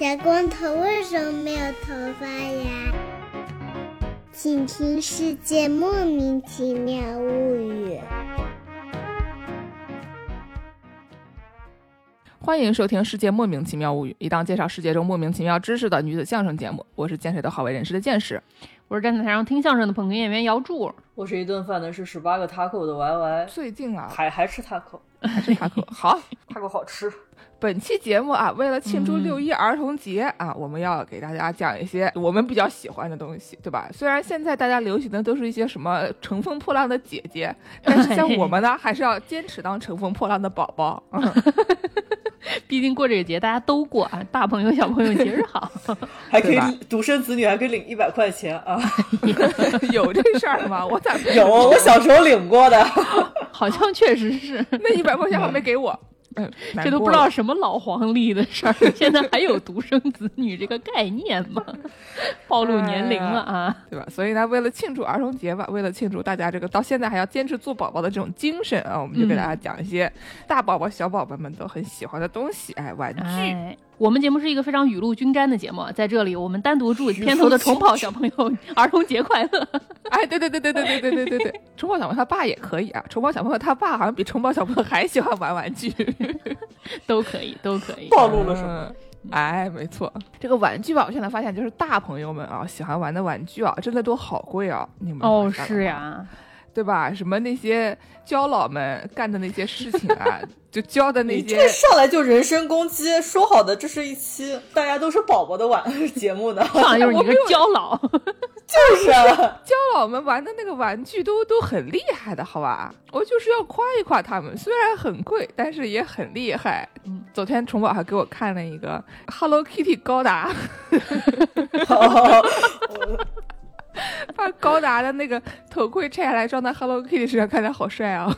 小光头为什么没有头发呀？请听《世界莫名其妙物语》。欢迎收听《世界莫名其妙物语》，一档介绍世界中莫名其妙知识的女子相声节目。我是见谁都好为人师的见识。我是站在台上听相声的捧哏演员姚柱。我是一顿饭的是十八个 taco 的 Y Y，最近啊，还还吃 taco，还是塔克好。taco 好吃。本期节目啊，为了庆祝六一儿童节、啊，我们要给大家讲一些我们比较喜欢的东西，对吧？虽然现在大家流行的都是一些什么乘风破浪的姐姐，但是像我们呢，还是要坚持当乘风破浪的宝宝。嗯 毕竟过这个节大家都过啊，大朋友小朋友节日好。还可以独生子女还可以领一百块钱啊！有这事儿吗？我咋没有，我小时候领过的。好像确实是，那一百块钱还没给我？嗯，这都不知道什么老黄历的事儿，现在还有独生子女这个概念吗？暴露年龄了啊！对吧？所以呢，为了庆祝儿童节吧，为了庆祝大家这个到现在还要坚持做宝宝的这种精神啊，我们就给大家讲一些大宝宝、小宝宝们都很喜欢的东西，哎，玩具。哎，我们节目是一个非常雨露均沾的节目，在这里我们单独祝片头的虫跑小朋友儿童节快乐。哎，对对对对对对对对对对，虫宝 小朋友他爸也可以啊，虫宝小朋友他爸好像比虫宝小朋友还喜欢玩玩具，都可以，都可以。暴露了什么？嗯哎，没错，这个玩具吧，我现在发现就是大朋友们啊喜欢玩的玩具啊，真的都好贵啊！你们哦，是呀，对吧？什么那些胶老们干的那些事情啊，就教的那些这上来就人身攻击，说好的这是一期大家都是宝宝的玩 节目呢？上来就是你个 胶老。就是啊，胶老们玩的那个玩具都都很厉害的，好吧？我就是要夸一夸他们，虽然很贵，但是也很厉害。嗯，昨天虫宝还给我看了一个 Hello Kitty 高达，把高达的那个头盔拆下来装在 Hello Kitty 身上，看起来好帅啊，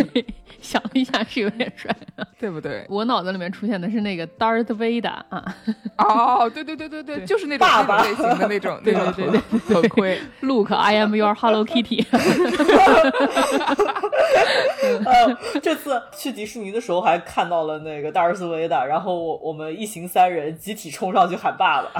想了一下是有点帅。对不对？我脑子里面出现的是那个 Darth Vader 啊，哦，对对对对对，就是那种爸爸类型的那种 那种对对头头盔。Look，I am your Hello Kitty。呃，这次去迪士尼的时候还看到了那个 Darth Vader，，然后我我们一行三人集体冲上去喊爸爸。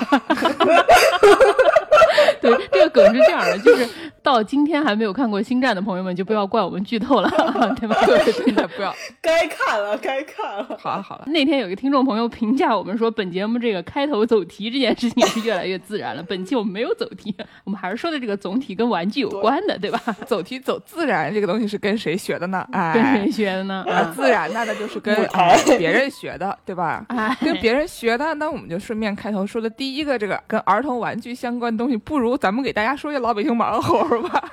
对，这个梗是这样的，就是到今天还没有看过《星战》的朋友们，就不要怪我们剧透了，对吧？对，真的不要。该看了，该看了。好了好了，那天有一个听众朋友评价我们说，本节目这个开头走题这件事情是越来越自然了。本期我们没有走题，我们还是说的这个总体跟玩具有关的，对吧？走题走自然这个东西是跟谁学的呢？哎，跟谁学的呢？啊，自然那那就是跟哎别人学的，对吧？哎，跟别人学的，那我们就顺便开头说的第一个这个跟儿童玩具相关的东西，不如咱们给大家说一下老北京毛猴吧。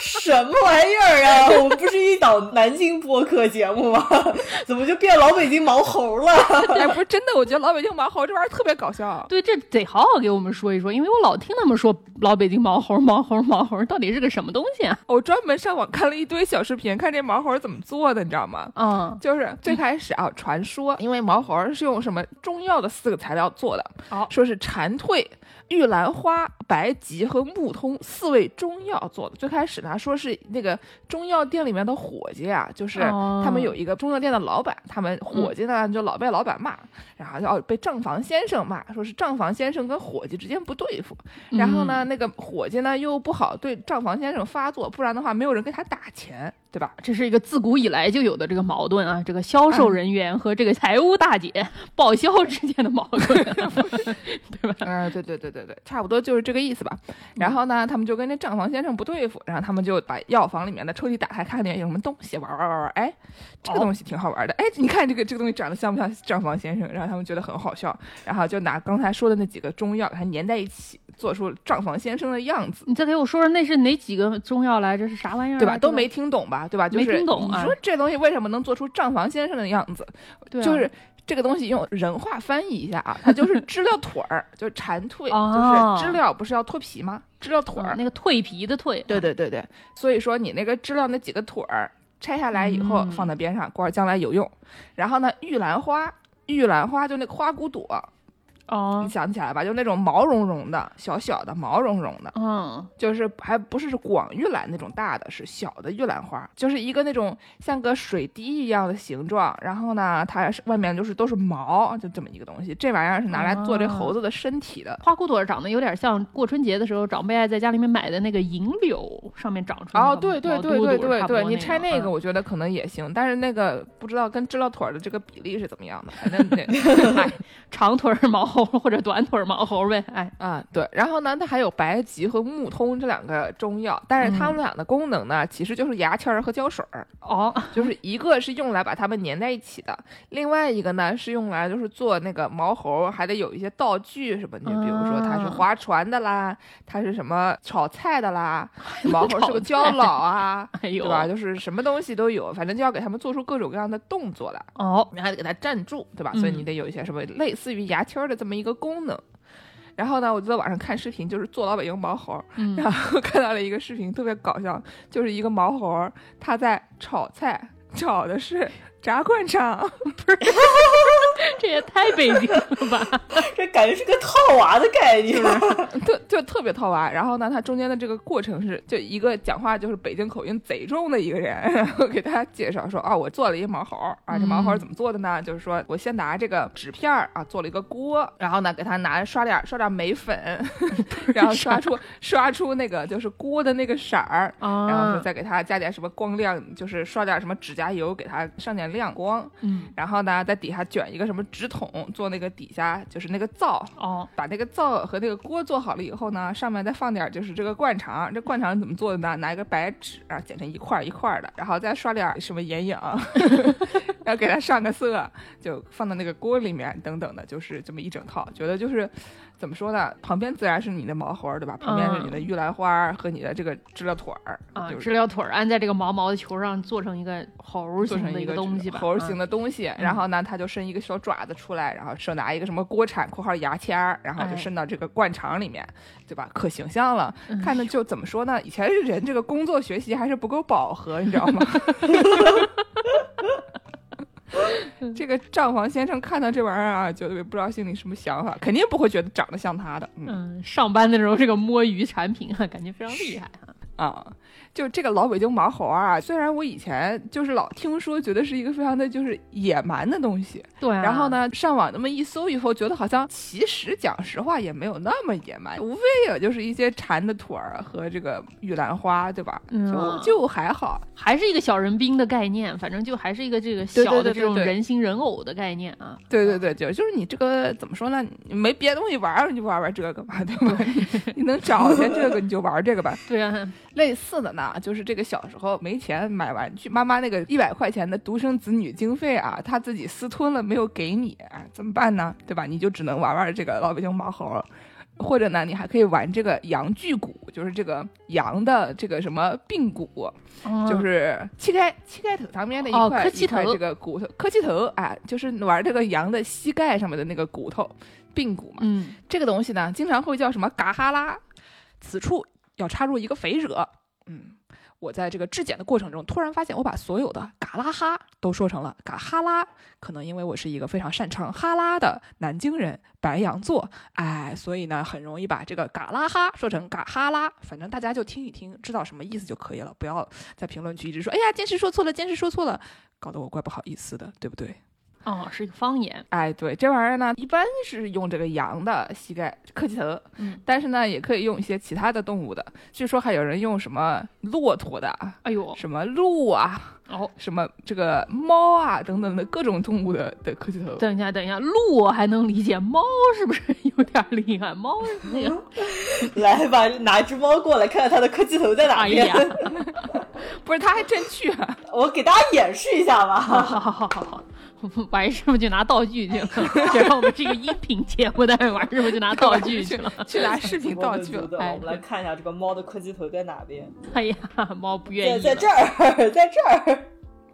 什么玩意儿啊！我们不是一档南京播客节目吗？怎么就变老北京毛猴了？哎，不是真的，我觉得老北京毛猴这玩意儿特别搞笑。对，这得好好给我们说一说，因为我老听他们说老北京毛猴、毛猴、毛猴，到底是个什么东西啊？我专门上网看了一堆小视频，看这毛猴怎么做的，你知道吗？嗯，就是最开始啊，传说因为毛猴是用什么中药的四个材料做的，哦说是蝉蜕、玉兰花、白及和木通四味中药做的。最开始呢，说是那个中药店里面的伙计啊，就是哦他们有一个中药店的老板，他们伙计呢就老被老板骂，然后要被账房先生骂，说是账房先生跟伙计之间不对付，然后呢，那个伙计呢又不好对账房先生发作，不然的话没有人给他打钱，对吧？这是一个自古以来就有的这个矛盾啊，这个销售人员和这个财务大姐报销之间的矛盾，对吧？嗯，对对对对对，差不多就是这个意思吧。然后呢，他们就跟那账房先生不对付，然后他们就把药房里面的抽屉打开，看里面有什么东西，玩玩玩玩，哎，这个东西挺好玩的，哎，你看这个这个东西长得像不像账房先生？然后他们觉得很好笑，然后就拿刚才说的那几个中药给它粘在一起，做出账房先生的样子。你再给我说说那是哪几个中药来着？是啥玩意儿啊？对吧？都没听懂吧？对吧？就是没听懂啊你说这东西为什么能做出账房先生的样子？对啊就是这个东西用人话翻译一下啊，它就是知了腿儿，就是蝉蜕，哦就是知了不是要脱皮吗？知了腿儿，嗯那个蜕皮的蜕，对对对对，所以说你那个知了那几个腿儿拆下来以后嗯放在边上，过会儿将来有用。然后呢，玉兰花，玉兰花就那个花骨朵，哦你，想起来吧？就那种毛茸茸的、小小的、毛茸茸的，嗯，就是还不是广玉兰那种大的，是小的玉兰花，就是一个那种像个水滴一样的形状。然后呢，它外面就是都是毛，就这么一个东西。这玩意儿是拿来做这哦猴子的身体的。花骨朵长得有点像过春节的时候长辈爱在家里面买的那个银柳，上面长出来哦，个对对对对对对，你拆那个，嗯我觉得可能也行，但是那个不知道跟知了腿的这个比例是怎么样的，反正那哎 长腿儿毛猴或者短腿儿毛猴呗，哎，啊对，然后呢，它还有白及和木通这两个中药，但是它们俩的功能呢，其实就是牙签儿和胶水儿，哦，就是一个是用来把它们粘在一起的，另外一个呢是用来就是做那个毛猴，还得有一些道具什么的，你比如说它是啊划船的啦，它是什么炒菜的啦，毛猴是个胶菜老啊，哎呦，对吧？就是什么东西都有，反正就要给他们做出各种各样的动作来，哦，你还得给它站住，对吧？所以你嗯得有一些什么类似于牙签儿的这么一个功能。然后呢，我就在网上看视频，就是做老北京毛猴然后看到了一个视频，特别搞笑，就是一个毛猴儿他在炒菜，炒的是炸灌肠，这也太北京了吧？这感觉是个套娃的概念。就就特别套娃。然后呢，他中间的这个过程是，就一个讲话就是北京口音贼重的一个人，然后给大家介绍说啊，我做了一个毛猴儿啊，这毛猴儿怎么做的呢？就是说我先拿这个纸片儿啊，做了一个锅，然后呢给他拿刷点刷点眉粉，然后刷出刷出那个就是锅的那个色儿。啊，然后说再给他加点什么光亮，就是刷点什么指甲油，给他上点亮光。嗯，然后呢，在底下卷一个什么纸筒，做那个底下就是那个灶，哦，把那个灶和那个锅做好了以后呢，上面再放点就是这个灌肠。这灌肠怎么做的呢？拿一个白纸啊，剪成一块儿一块儿的，然后再刷点什么眼影，然后给它上个色，就放到那个锅里面，等等的，就是这么一整套。觉得就是怎么说呢？旁边自然是你的毛猴儿，对吧？旁边是你的玉兰花儿和你的这个知了腿儿啊，就是知了腿儿安在这个毛毛的球上，做成一个猴儿形的东西吧，猴儿形的，东西，然后呢，它就伸一个小爪子出来，然后手拿一个什么锅铲（括号牙签儿），然后就哎伸到这个灌肠里面，对吧？可形象了，嗯看着就怎么说呢？以前人这个工作学习还是不够饱和，你知道吗？这个账房先生看到这玩意儿啊，觉得也不知道心里什么想法，肯定不会觉得长得像他的。嗯嗯，上班的时候这个摸鱼产品啊，感觉非常厉害啊。啊，就这个老北京毛猴啊，虽然我以前就是老听说，觉得是一个非常的就是野蛮的东西，对、啊，然后？呢，上网那么一搜以后，觉得好像其实讲实话也没有那么野蛮，无非也就是一些蝉的腿儿和这个玉兰花，对吧？嗯就就还好。还是一个小人兵的概念，反正就还是一个这个小的这种人形人偶的概念啊。对对对，就就是你这个怎么说呢？你没别的东西玩儿，你就玩玩这个嘛，对吧？你 你能找见这个，你就玩这个吧。对啊，类似的呢，就是这个小时候没钱买玩具，妈妈那个一百块钱的独生子女经费啊，他自己私吞了没有给你，哎怎么办呢？对吧？你就只能玩玩这个老北京毛猴。或者呢，你还可以玩这个羊具骨，就是这个羊的这个什么髌骨，就是膝盖膝盖头旁边的一哦块、磕膝头一块这个骨头，磕膝头，啊，就是玩这个羊的膝盖上面的那个骨头，髌骨嘛。嗯，这个东西呢，经常会叫什么嘎哈拉，此处要插入一个肥惹。嗯，我在这个质检的过程中，突然发现我把所有的嘎拉哈都说成了嘎哈拉，可能因为我是一个非常擅长哈拉的南京人，白羊座，哎，所以呢，很容易把这个嘎拉哈说成嘎哈拉。反正大家就听一听，知道什么意思就可以了，不要在评论区一直说，哎呀，坚持说错了，坚持说错了，搞得我怪不好意思的，对不对？哦，是一个方言。哎，对，这玩意儿呢，一般是用这个羊的膝盖磕膝头，嗯，但是呢，也可以用一些其他的动物的。据说还有人用什么骆驼的，哎呦，什么鹿啊，哦，什么这个猫啊等等的各种动物的的磕膝头。等一下，等一下，鹿我还能理解，猫是不是 有点厉害？猫是那个，来吧，拿只猫过来，看看它的磕鸡头在哪边。哎呀，不是，他还真去啊。我给大家演示一下吧。好好好好好好。晚师傅就拿道具去了，虽然我们是一个音频节目，但是晚师傅就拿道具去了。去拿视频道具了。哎我们来看一下这个猫的科技头在哪边，哎呀，猫不愿意了在在这儿，在这儿。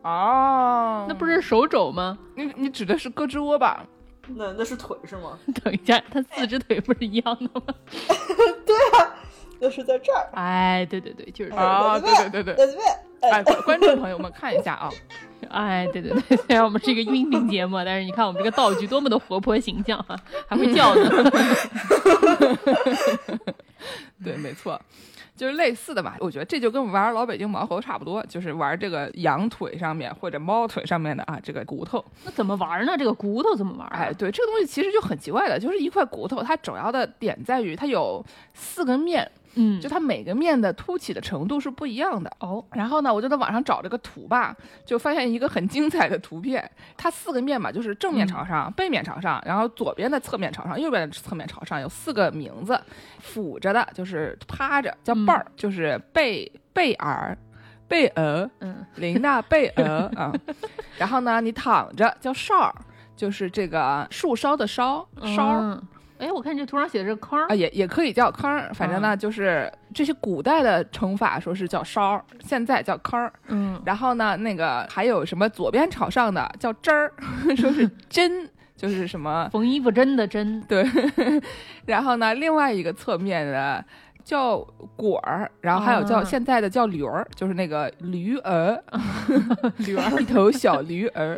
哦，那不是手肘吗？你你指的是胳肢窝吧？那那是腿是吗？等一下，它四只腿不是一样的吗？对啊那是在这儿。哎，对对对，就是这啊，个。对对对对，哎，观观众朋友们看一下啊，哎，对对对，虽然我们是一个音频节目，但是你看我们这个道具多么的活泼形象啊，还会叫呢。对，没错，就是类似的吧。我觉得这就跟玩老北京毛猴差不多，就是玩这个羊腿上面或者猫腿上面的啊这个骨头。那怎么玩呢？这个骨头怎么玩？哎，对，这个东西其实就很奇怪的，就是一块骨头，它主要的点在于它有四根面。嗯，就它每个面的凸起的程度是不一样的哦。然后呢，我就在网上找这个图吧，就发现一个很精彩的图片。它四个面嘛，就是正面朝上、背面朝上，然后左边的侧面朝上，右边的侧面朝上，有四个名字。俯着的就是趴着，叫伴儿，就是贝贝尔、贝尔，嗯，琳娜贝尔啊。然后呢，你躺着叫哨儿，就是这个树梢的梢梢儿。哎，我看这图上写的是坑啊，也也可以叫坑，反正呢，就是这些古代的称法说是叫烧，现在叫坑。嗯，然后呢，那个还有什么左边朝上的叫针儿，说是针，就是什么缝衣服针的针。对，然后呢，另外一个侧面的。叫果儿，然后还有叫现在的叫驴儿，就是那个驴儿，驴儿一头小驴儿。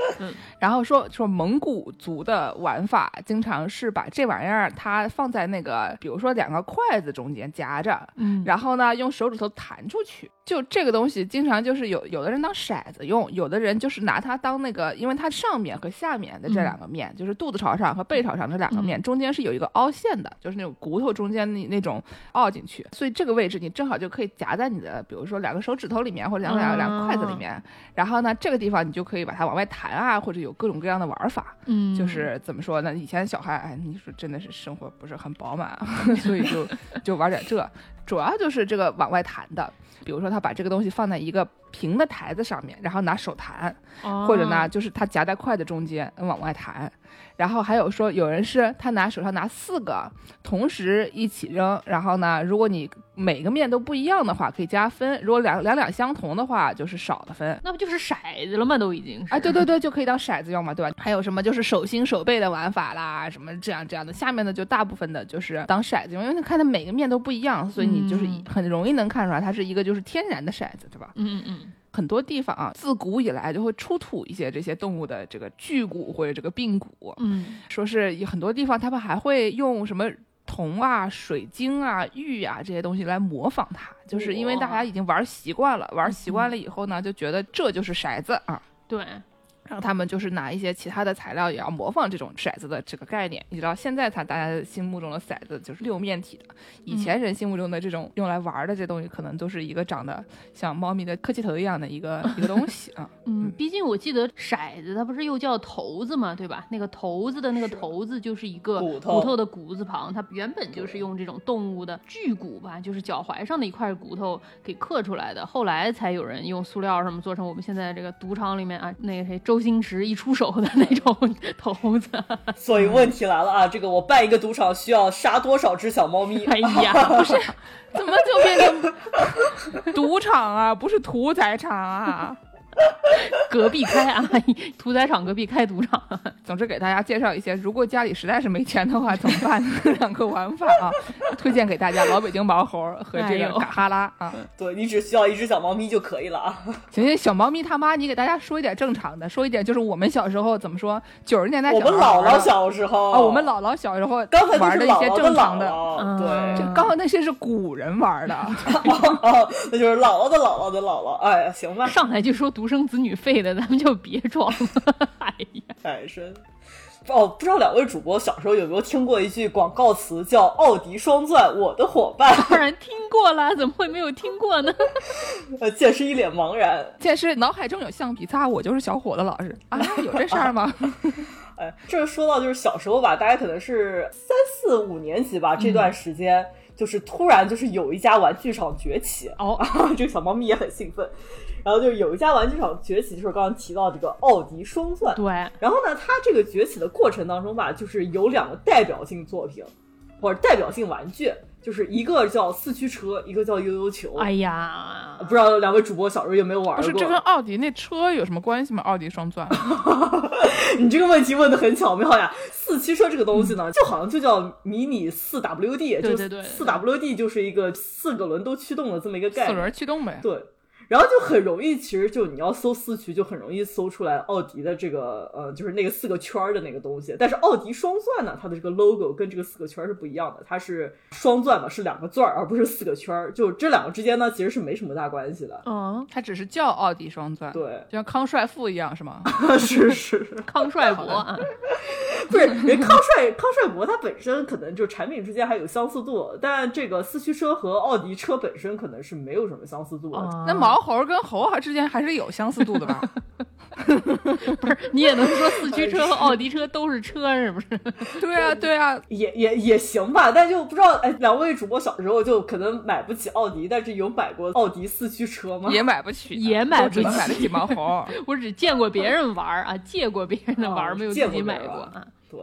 然后说说蒙古族的玩法，经常是把这玩意儿它放在那个，比如说两个筷子中间夹着，嗯，然后呢用手指头弹出去。就这个东西，经常就是有有的人当骰子用，有的人就是拿它当那个，因为它上面和下面的这两个面，就是肚子朝上和背朝上这两个面，中间是有一个凹陷的，就是那种骨头中间那那种凹进去，所以这个位置你正好就可以夹在你的，比如说两个手指头里面或者两两两个筷子里面，然后呢这个地方你就可以把它往外弹啊，或者有各种各样的玩法，嗯，就是怎么说呢？以前小孩哎，你说真的是生活不是很饱满，所以就就玩点这，主要就是这个往外弹的。比如说，他把这个东西放在一个平的台子上面，然后拿手弹，或者呢，就是他夹在筷子中间往外弹。然后还有说，有人是他拿手上拿四个，同时一起扔。然后呢，如果你每个面都不一样的话，可以加分；如果两两两相同的话，就是少的分。那不就是骰子了吗？都已经啊，对对对，就可以当骰子用嘛，对吧？还有什么就是手心手背的玩法啦，什么这样这样的。下面的就大部分的就是当骰子用，因为你看它每个面都不一样，所以你就是很容易能看出来它是一个就是天然的骰子，对吧？嗯嗯嗯。很多地方啊，自古以来就会出土一些这些动物的这个巨骨或者这个髌骨。嗯，说是很多地方他们还会用什么铜啊、水晶啊、玉啊这些东西来模仿它，就是因为大家已经玩习惯了，玩习惯了以后呢，就觉得这就是骰子啊。对。然后他们就是拿一些其他的材料，也要模仿这种骰子的这个概念。你知道，现在才大家心目中的骰子就是六面体的，以前人心目中的这种用来玩的这东西，可能都是一个长得像猫咪的磕气头一样的一个 一个东西啊。嗯，毕竟我记得骰子它不是又叫头子嘛，对吧？那个头子的那个头子就是一个骨头的骨字旁，它原本就是用这种动物的巨骨吧，就是脚踝上的一块骨头给刻出来的，后来才有人用塑料什么做成我们现在这个赌场里面啊，那个谁周。周星驰一出手的那种头子，所以问题来了啊！这个我办一个赌场需要杀多少只小猫咪？哎呀，不是，怎么就变成赌场啊？不是屠宰场啊？隔壁开啊，屠宰场隔壁开赌场。总之给大家介绍一些，如果家里实在是没钱的话怎么办？两个玩法啊，推荐给大家：老北京毛猴和这个嘎哈拉啊。对你只需要一只小猫咪就可以了啊。行行，小猫咪他妈，你给大家说一点正常的，说一点就是我们小时候怎么说？九十年代我们姥姥小时候啊，我们姥姥小时候刚才玩的一些正常的，对，这刚好那些是古人玩的。哦，那就是姥姥的姥姥的姥姥。哎呀，行吧，上来就说独生子女费的，咱们就别装了。哎呀，太深。哦，不知道两位主播小时候有没有听过一句广告词，叫“奥迪双钻，我的伙伴”。当然听过了，怎么会没有听过呢？呃，剑师一脸茫然。剑师脑海中有橡皮擦，我就是小伙子老师啊，有这事儿吗？哎，这说到就是小时候吧，大家可能是三四五年级吧，这段时间就是突然就是有一家玩具厂崛起哦，这个小猫咪也很兴奋。然后就有一家玩具厂崛起，就是刚刚提到这个奥迪双钻。对。然后呢，它这个崛起的过程当中吧，就是有两个代表性作品，或者代表性玩具，就是一个叫四驱车，一个叫悠悠球。哎呀，不知道两位主播小时候有没有玩过？不是，这跟奥迪那车有什么关系吗？奥迪双钻。你这个问题问的很巧妙呀！四驱车这个东西呢，就好像就叫迷你四 WD，对对对，四 WD 就是一个四个轮都驱动的这么一个概念，四轮驱动呗。对。然后就很容易，其实就你要搜四驱，就很容易搜出来奥迪的这个呃，就是那个四个圈儿的那个东西。但是奥迪双钻呢，它的这个 logo 跟这个四个圈儿是不一样的，它是双钻嘛，是两个钻儿，而不是四个圈儿。就这两个之间呢，其实是没什么大关系的。嗯，它只是叫奥迪双钻，对，就像康帅傅一样，是吗？是是，康帅博啊，不是人康帅康帅博，它本身可能就产品之间还有相似度，但这个四驱车和奥迪车本身可能是没有什么相似度的。那毛猴跟猴还之间还是有相似度的吧？不是，你也能说四驱车和奥迪车都是车，是不是？对啊，对啊，也也也行吧，但就不知道，哎，两位主播小时候就可能买不起奥迪，但是有买过奥迪四驱车吗？也买不起，也买不起，买得起毛猴。我只见过别人玩啊，借过别人的玩，没有自己买过啊。对，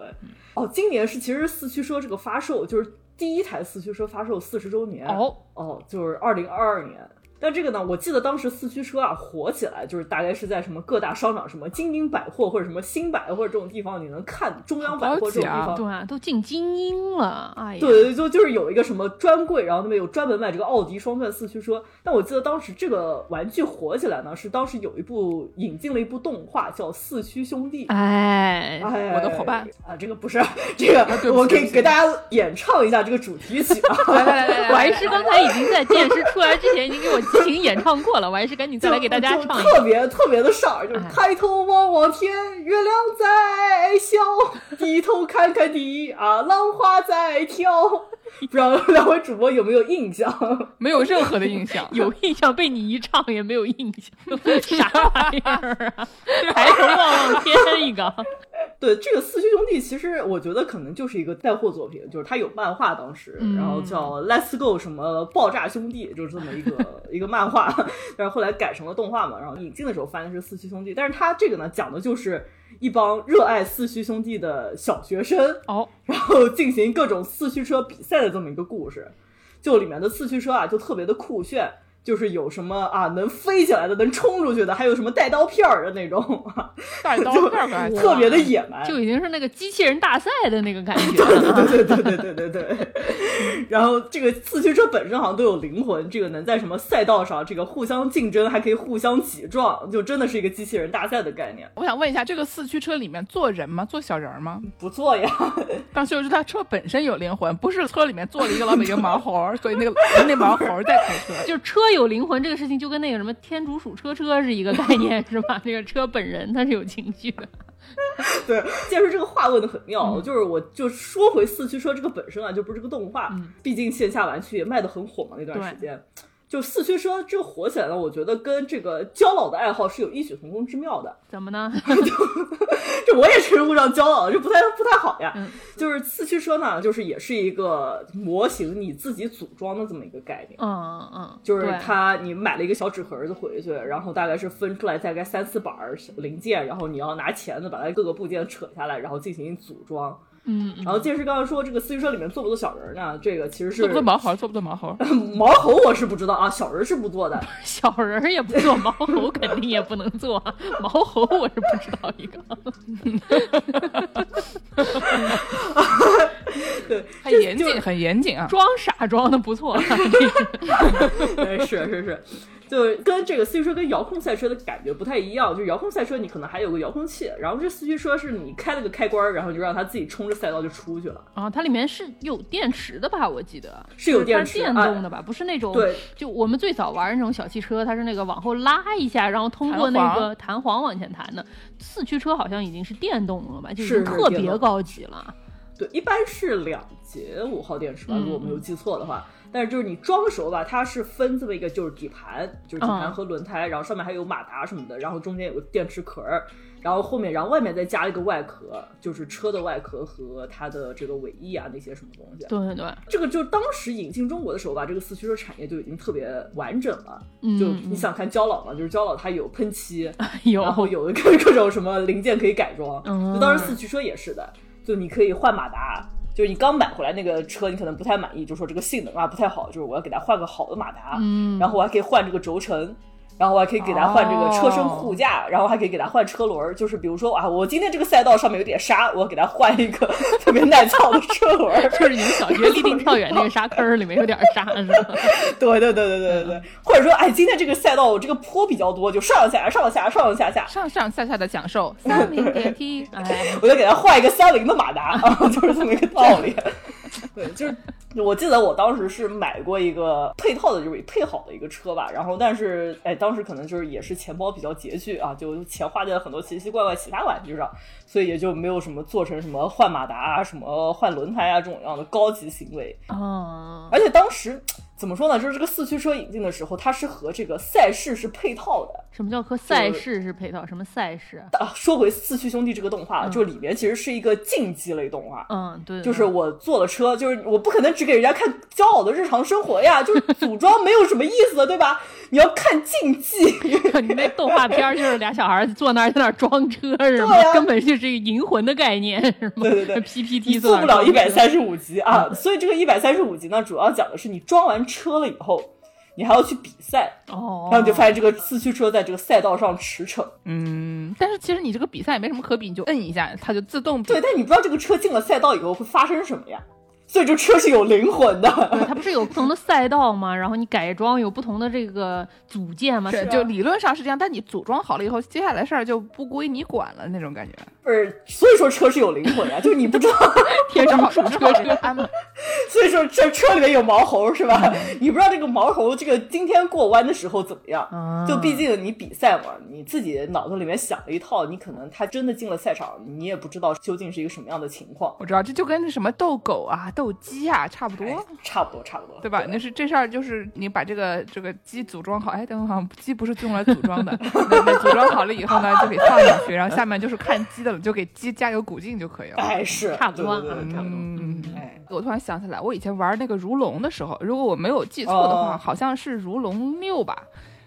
哦，今年是其实四驱车这个发售，就是第一台四驱车发售四十周年。哦哦，就是二零二二年。但这个呢，我记得当时四驱车啊火起来，就是大概是在什么各大商场，什么精英百货或者什么新百或者这种地方，你能看中央百货这种地方，对啊，都进精英了，哎呀，对对，就就是有一个什么专柜，然后那边有专门卖这个奥迪双钻四驱车。但我记得当时这个玩具火起来呢，是当时有一部引进了一部动画叫《四驱兄弟》。哎，哎，我的伙伴啊，这个不是这个，我可以给大家演唱一下这个主题曲啊。来来来来，我还是刚才已经在电视出来之前已经给我。激情演唱过了，我还是赶紧再来给大家唱一，特别特别的上儿，就是抬头望望天，月亮在笑，低头看看地啊，浪花在跳。不知道两位主播有没有印象？没有任何的印象，有印象被你一唱也没有印象，啥玩意儿啊？抬头望望天一个。对这个四驱兄弟，其实我觉得可能就是一个带货作品，就是它有漫画当时，然后叫 Let's Go 什么爆炸兄弟，就是这么一个 一个漫画，但是后来改成了动画嘛，然后引进的时候翻的是四驱兄弟，但是它这个呢讲的就是一帮热爱四驱兄弟的小学生哦，然后进行各种四驱车比赛的这么一个故事，就里面的四驱车啊就特别的酷炫。就是有什么啊，能飞起来的，能冲出去的，还有什么带刀片儿的那种，带刀片儿特别的野蛮，就已经是那个机器人大赛的那个感觉。对对对对对对对对。然后这个四驱车本身好像都有灵魂，这个能在什么赛道上这个互相竞争，还可以互相挤撞，就真的是一个机器人大赛的概念。我想问一下，这个四驱车里面坐人吗？坐小人吗？不坐呀。但就是它车本身有灵魂，不是车里面坐了一个老北京毛猴，所以那个那毛猴在开车，就是车。有灵魂这个事情就跟那个什么天竺鼠车车是一个概念是吧？那个车本人它是有情绪的。对，建叔这个话问的很妙，就是我就说回四驱车这个本身啊，就不是这个动画，毕竟线下玩具也卖的很火嘛那段时间。就四驱车这个火起来了，我觉得跟这个焦老的爱好是有异曲同工之妙的。怎么呢？这我也称不上焦老，这不太不太好呀。就是四驱车呢，就是也是一个模型，你自己组装的这么一个概念。嗯嗯，就是它，你买了一个小纸盒子回去，然后大概是分出来大概三四板零件，然后你要拿钳子把它各个部件扯下来，然后进行组装。嗯，然后剑师刚刚说这个四驱车里面坐不坐小人呢？这个其实是坐不坐毛猴？坐不坐毛猴？毛猴我是不知道啊，小人是不坐的。小人也不坐，毛猴肯定也不能坐。毛猴我是不知道一个。对，很严谨，很严谨啊，装傻装的不错。是是是。就跟这个四驱车跟遥控赛车的感觉不太一样，就是遥控赛车你可能还有个遥控器，然后这四驱车是你开了个开关，然后就让它自己冲着赛道就出去了。啊，它里面是有电池的吧？我记得是有电池，电动的吧？不是那种对，就我们最早玩那种小汽车，它是那个往后拉一下，然后通过那个弹簧往前弹的。四驱车好像已经是电动了吧？就是特别高级了。对，一般是两节五号电池吧，如果没有记错的话。但是就是你装的时候吧，它是分这么一个，就是底盘，就是底盘和轮胎，然后上面还有马达什么的，然后中间有个电池壳儿，然后后面，然后外面再加一个外壳，就是车的外壳和它的这个尾翼啊那些什么东西。对对对，这个就当时引进中国的时候吧，这个四驱车产业就已经特别完整了。就你想看焦老嘛，就是焦老它有喷漆，有然后有各 各种什么零件可以改装。就当时四驱车也是的，就你可以换马达。就是你刚买回来那个车，你可能不太满意，就说这个性能啊不太好，就是我要给它换个好的马达，嗯，然后我还可以换这个轴承，然后我还可以给他换这个车身护架，然后还可以给他换车轮。就是比如说啊，我今天这个赛道上面有点沙，我给他换一个 特别耐操的车轮。就是你们小学立定跳远那个沙坑里面有点沙，是吧？对对对对对对对。或者说，哎，今天这个赛道我这个坡比较多，就上下上下上上下下上上下下的享受。三菱电梯，哎，我就给他换一个三菱的马达啊，就是这么一个道理。对，就是我记得我当时是买过一个配套的，就是配好的一个车吧。然后，但是哎，当时可能就是也是钱包比较拮据啊，就钱花在了很多奇奇怪怪其他玩具上，所以也就没有什么做成什么换马达啊、什么换轮胎啊这种样的高级行为。哦，而且当时。怎么说呢？就是这个四驱车引进的时候，它是和这个赛事是配套的。什么叫和赛事是配套？什么赛事？啊，说回四驱兄弟这个动画，就里面其实是一个竞技类动画。嗯，对。就是我坐了车，就是我不可能只给人家看骄傲的日常生活呀，就是组装没有什么意思，对吧？你要看竞技。你那动画片就是俩小孩坐那儿在那儿装车，是吗？根本就是一个银魂的概念，是吗？对对对，PPT 做不了一百三十五集啊。所以这个一百三十五集呢，主要讲的是你装完。车了以后，你还要去比赛哦，然后你就发现这个四驱车在这个赛道上驰骋。嗯，但是其实你这个比赛也没什么可比，你就摁一下，它就自动。对，但你不知道这个车进了赛道以后会发生什么呀？所以这车是有灵魂的，它不是有不同的赛道吗？然后你改装有不同的这个组件吗？是，就理论上是这样，但你组装好了以后，接下来事儿就不归你管了那种感觉。不是，所以说车是有灵魂呀，就是你不知道 天上属车车安嘛。所以说这车里面有毛猴是吧？你不知道这个毛猴这个今天过弯的时候怎么样？就毕竟你比赛嘛，你自己脑子里面想了一套，你可能他真的进了赛场，你也不知道究竟是一个什么样的情况。我知道，这就跟什么斗狗啊斗。鸡啊，差不多，差不多，差不多，对吧？那是这事儿，就是你把这个这个鸡组装好，哎，等会儿鸡不是用来组装的，那组装好了以后呢，就给放进去，然后下面就是看鸡的了，就给鸡加油鼓劲就可以了。哎，是差不多，差不多。哎，我突然想起来，我以前玩那个如龙的时候，如果我没有记错的话，好像是如龙六吧。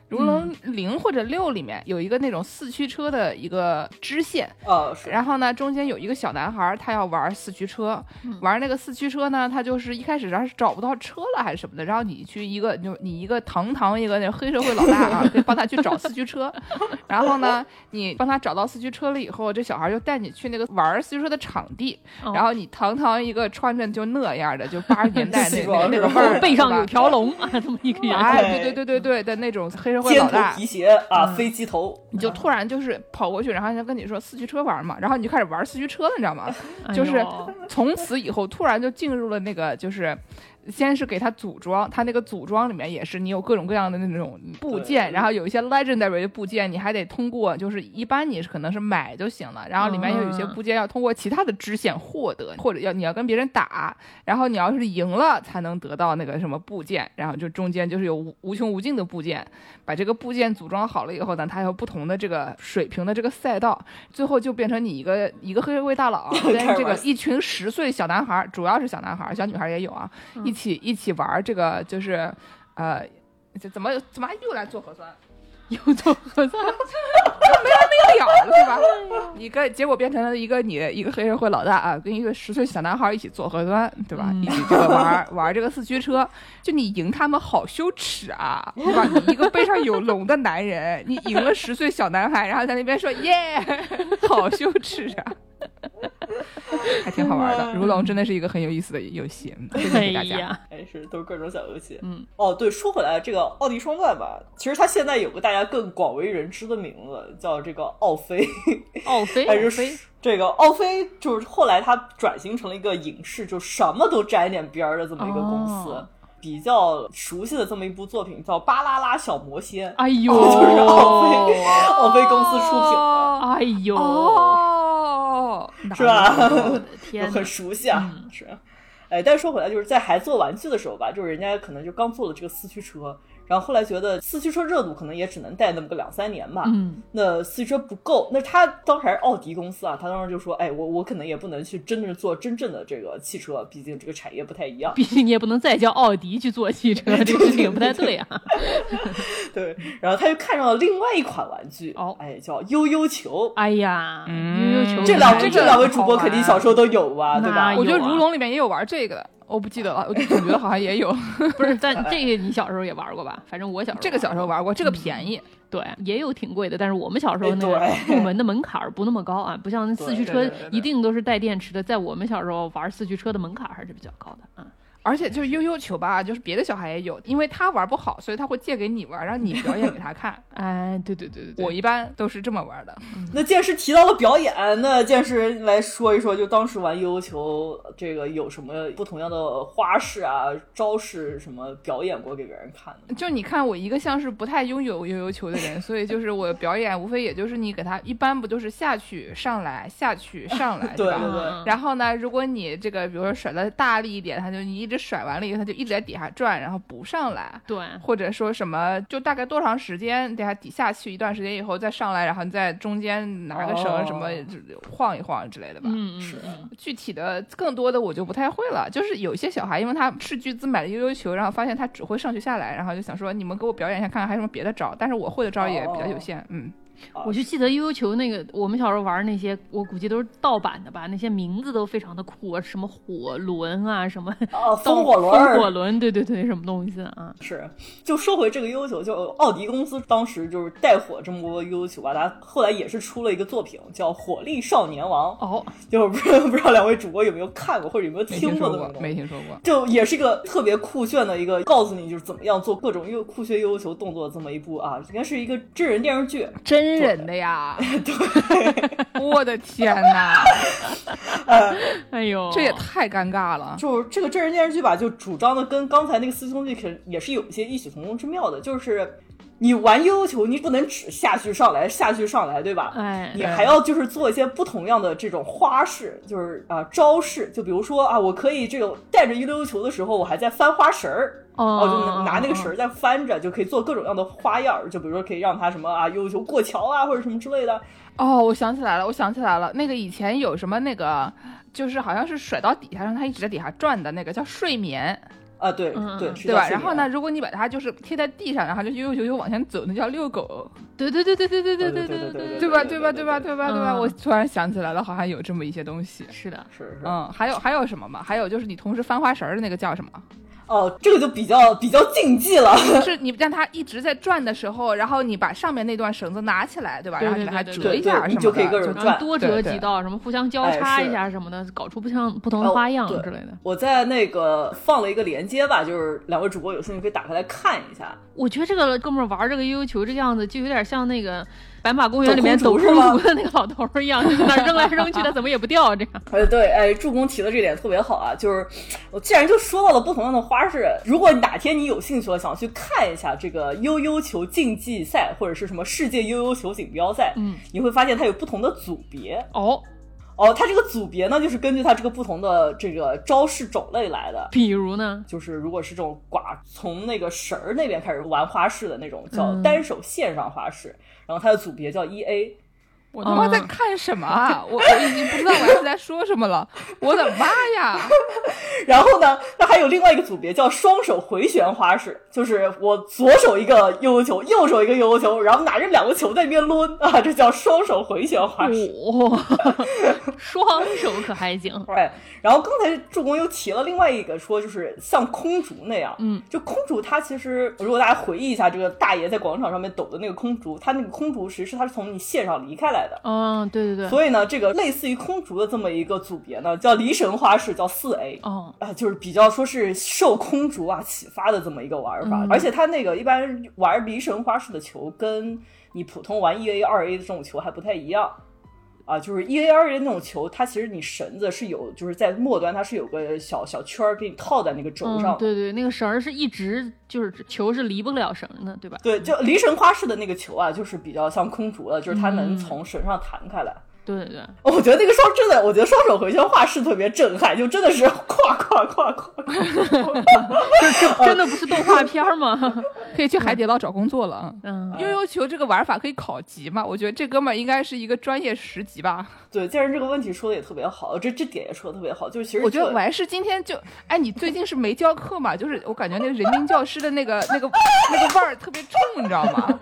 如龙零或者六里面有一个那种四驱车的一个支线，呃，然后呢，中间有一个小男孩，他要玩四驱车，玩那个四驱车呢，他就是一开始然后是找不到车了还是什么的，然后你去一个就你一个堂堂一个那黑社会老大啊，可以帮他去找四驱车，然后呢，你帮他找到四驱车了以后，这小孩就带你去那个玩四驱车的场地，然后你堂堂一个穿着就那样的，就八十年代 那个那个味儿，背上有条龙啊，这么一个人，哎，对对对对对的那种黑。尖头皮鞋啊，飞机头，你就突然就是跑过去，然后就跟你说四驱车玩嘛，然后你就开始玩四驱车了，你知道吗？就是从此以后突然就进入了那个就是。先是给它组装，它那个组装里面也是你有各种各样的那种部件，然后有一些 legendary 的部件，你还得通过，就是一般你是可能是买就行了，然后里面又有些部件要通过其他的支线获得，或者要你要跟别人打，然后你要是赢了才能得到那个什么部件，然后就中间就是有无无穷无尽的部件，把这个部件组装好了以后呢，它有不同的这个水平的这个赛道，最后就变成你一个一个黑社会大佬 跟这个一群十岁小男孩，主要是小男孩，小女孩也有啊，一。一起一起玩这个就是，呃，这怎么怎么又来做核酸，又做核酸，没完没了了是吧？你跟结果变成了一个你一个黑社会老大啊，跟一个十岁小男孩一起做核酸，对吧？一起这个玩玩这个四驱车，就你赢他们好羞耻啊，对吧？你一个背上有龙的男人，你赢了十岁小男孩，然后在那边说耶，好羞耻啊！还挺好玩的，如龙真的是一个很有意思的游戏，推荐给大家。哎，是都是各种小游戏。嗯，哦，对，说回来，这个奥迪双钻吧，其实它现在有个大家更广为人知的名字，叫这个奥飞。奥飞，奥飞。这个奥飞就是后来它转型成了一个影视，就什么都沾点边儿的这么一个公司。比较熟悉的这么一部作品叫《巴啦啦小魔仙》。哎呦，就是奥飞，奥飞公司出品的。哎呦。是吧？天，很熟悉啊，是。哎，但是说回来，就是在还做玩具的时候吧，就是人家可能就刚做了这个四驱车。然后后来觉得四驱车热度可能也只能带那么个两三年吧，嗯，那四驱车不够，那他当时还是奥迪公司啊，他当时就说，哎，我我可能也不能去真正做真正的这个汽车，毕竟这个产业不太一样，毕竟你也不能再叫奥迪去做汽车，这个事情不太对啊。对，然后他就看上了另外一款玩具，哦，哎，叫悠悠球。哎呀，悠悠球，这两这两位主播肯定小时候都有吧，对吧？我觉得如龙里面也有玩这个的。我不记得了，我就总觉得好像也有。不是，但这个你小时候也玩过吧？反正我小时候这个小时候玩过，这个便宜。对，也有挺贵的，但是我们小时候那个入门的门槛不那么高啊，不像四驱车一定都是带电池的。在我们小时候玩四驱车的门槛还是比较高的啊。而且就是悠悠球吧，就是别的小孩也有，因为他玩不好，所以他会借给你玩，让你表演给他看。哎，对对对对，我一般都是这么玩的。那剑师提到了表演，那剑师来说一说，就当时玩悠悠球这个有什么不同样的花式啊、招式什么表演过给别人看的？就你看，我一个像是不太拥有悠悠球的人，所以就是我表演无非也就是你给他一般不就是下去上来下去上来，对吧？对对。然后呢，如果你这个比如说甩的大力一点，他就你一直。甩完了以后，他就一直在底下转，然后不上来。对，或者说什么，就大概多长时间，等下底下去一段时间以后再上来，然后你在中间拿个绳什么晃一晃之类的吧。嗯是。具体的更多的我就不太会了。就是有些小孩，因为他斥巨资买了悠悠球，然后发现他只会上去下来，然后就想说你们给我表演一下，看看还有什么别的招。但是我会的招也比较有限。嗯。我就记得悠悠球那个，我们小时候玩那些，我估计都是盗版的吧。那些名字都非常的酷啊，什么火轮啊，什么哦 风火轮，风火轮，对对对，什么东西啊？是。就说回这个悠悠球，就奥迪公司当时就是带火这么多悠悠球吧，它后来也是出了一个作品叫《火力少年王》。哦，就是不知道不知道两位主播有没有看过或者有没有听过的？没听说过。就也是一个特别酷炫的一个，告诉你就是怎么样做各种又酷炫悠悠球动作这么一部啊，应该是一个真人电视剧，真人的呀。对，我的天哪！哎呦，这也太尴尬了。就是这个真人电视剧吧，就主张的跟刚才那个四驱兄弟可也是有一些异曲同工之妙的。就是你玩悠悠球，你不能只下去上来下去上来，对吧？哎，你还要就是做一些不同样的这种花式，就是啊招式。就比如说啊，我可以这个带着悠悠球的时候，我还在翻花绳儿。哦，就拿那个绳儿在翻着，就可以做各种各样的花样儿就比如说可以让它什么啊，悠悠球过桥啊，或者什么之类的。哦，我想起来了，我想起来了，那个以前有什么那个，就是好像是甩到底下，让它一直在底下转的那个叫睡眠。啊，对对对吧？然后呢，如果你把它就是贴在地上，然后就悠悠悠悠往前走，那叫遛狗。对对对对对对对对对对对吧？对吧？对吧？对吧？对吧？我突然想起来了，好像有这么一些东西。是的，是是。嗯，还有还有什么吗？还有就是你同时翻花绳的那个叫什么？哦，这个就比较比较竞技了。就 是你让它一直在转的时候，然后你把上面那段绳子拿起来，对吧？然后你把它折一下什么的，就可以各种转，多折几道，什么互相交叉一下什么的，搞出不像不同的花样之类的。我在那个放了一个连接吧，就是两位主播有兴趣可以打开来看一下。我觉得这个哥们玩这个悠悠球这个样子，就有点像那个。白马公园里面走空竹 的那个老头一样，就在那扔来扔去的，怎么也不掉这样。哎，对，哎，助攻提的这点特别好啊，就是我既然就说到了不同样的花式，如果哪天你有兴趣了，想去看一下这个悠悠球竞技赛或者是什么世界悠悠球锦标赛，嗯，你会发现它有不同的组别哦。哦，它这个组别呢，就是根据它这个不同的这个招式种类来的。比如呢，就是如果是这种寡从那个绳儿那边开始玩花式的那种，叫单手线上花式。然后它的组别叫 E A，我他妈在看什么啊？我我已经不知道我是在说什么了，我的妈呀！然后呢，那还有另外一个组别叫双手回旋花式，就是我左手一个悠悠球，右手一个悠悠球，然后拿着两个球在那边抡啊，这叫双手回旋花式。哇，双手可还行。对，然后刚才助攻又提了另外一个，说就是像空竹那样，嗯，就空竹它其实如果大家回忆一下，这个大爷在广场上面抖的那个空竹，它那个空竹其实是它是从你线上离开来的。嗯，对对对。所以呢，这个类似于空竹的这么一个组别呢，叫离神花式，叫四 A。哦，啊，就是比较说是受空竹啊启发的这么一个玩法，而且它那个一般玩离神花式的球，跟你普通玩一 A 二 A 的这种球还不太一样。啊，就是 E A R 的那种球，它其实你绳子是有，就是在末端它是有个小小圈儿给你套在那个轴上。对对，那个绳儿是一直就是球是离不了绳的，对吧？对，就离神花式的那个球啊，就是比较像空竹的，就是它能从绳上弹开来。对对对，我觉得那个双真的，我觉得双手回旋画是特别震撼，就真的是咵咵咵咵，这这 真的不是动画片吗？可以去海底捞找工作了。嗯，悠悠球这个玩法可以考级吗？我觉得这哥们儿应该是一个专业十级吧。对，既然这个问题说的也特别好，这这点也说的特别好，就是其实我觉得我还是今天就，哎，你最近是没教课嘛？就是我感觉那个人民教师的那个那个那个味儿特别重，你知道吗？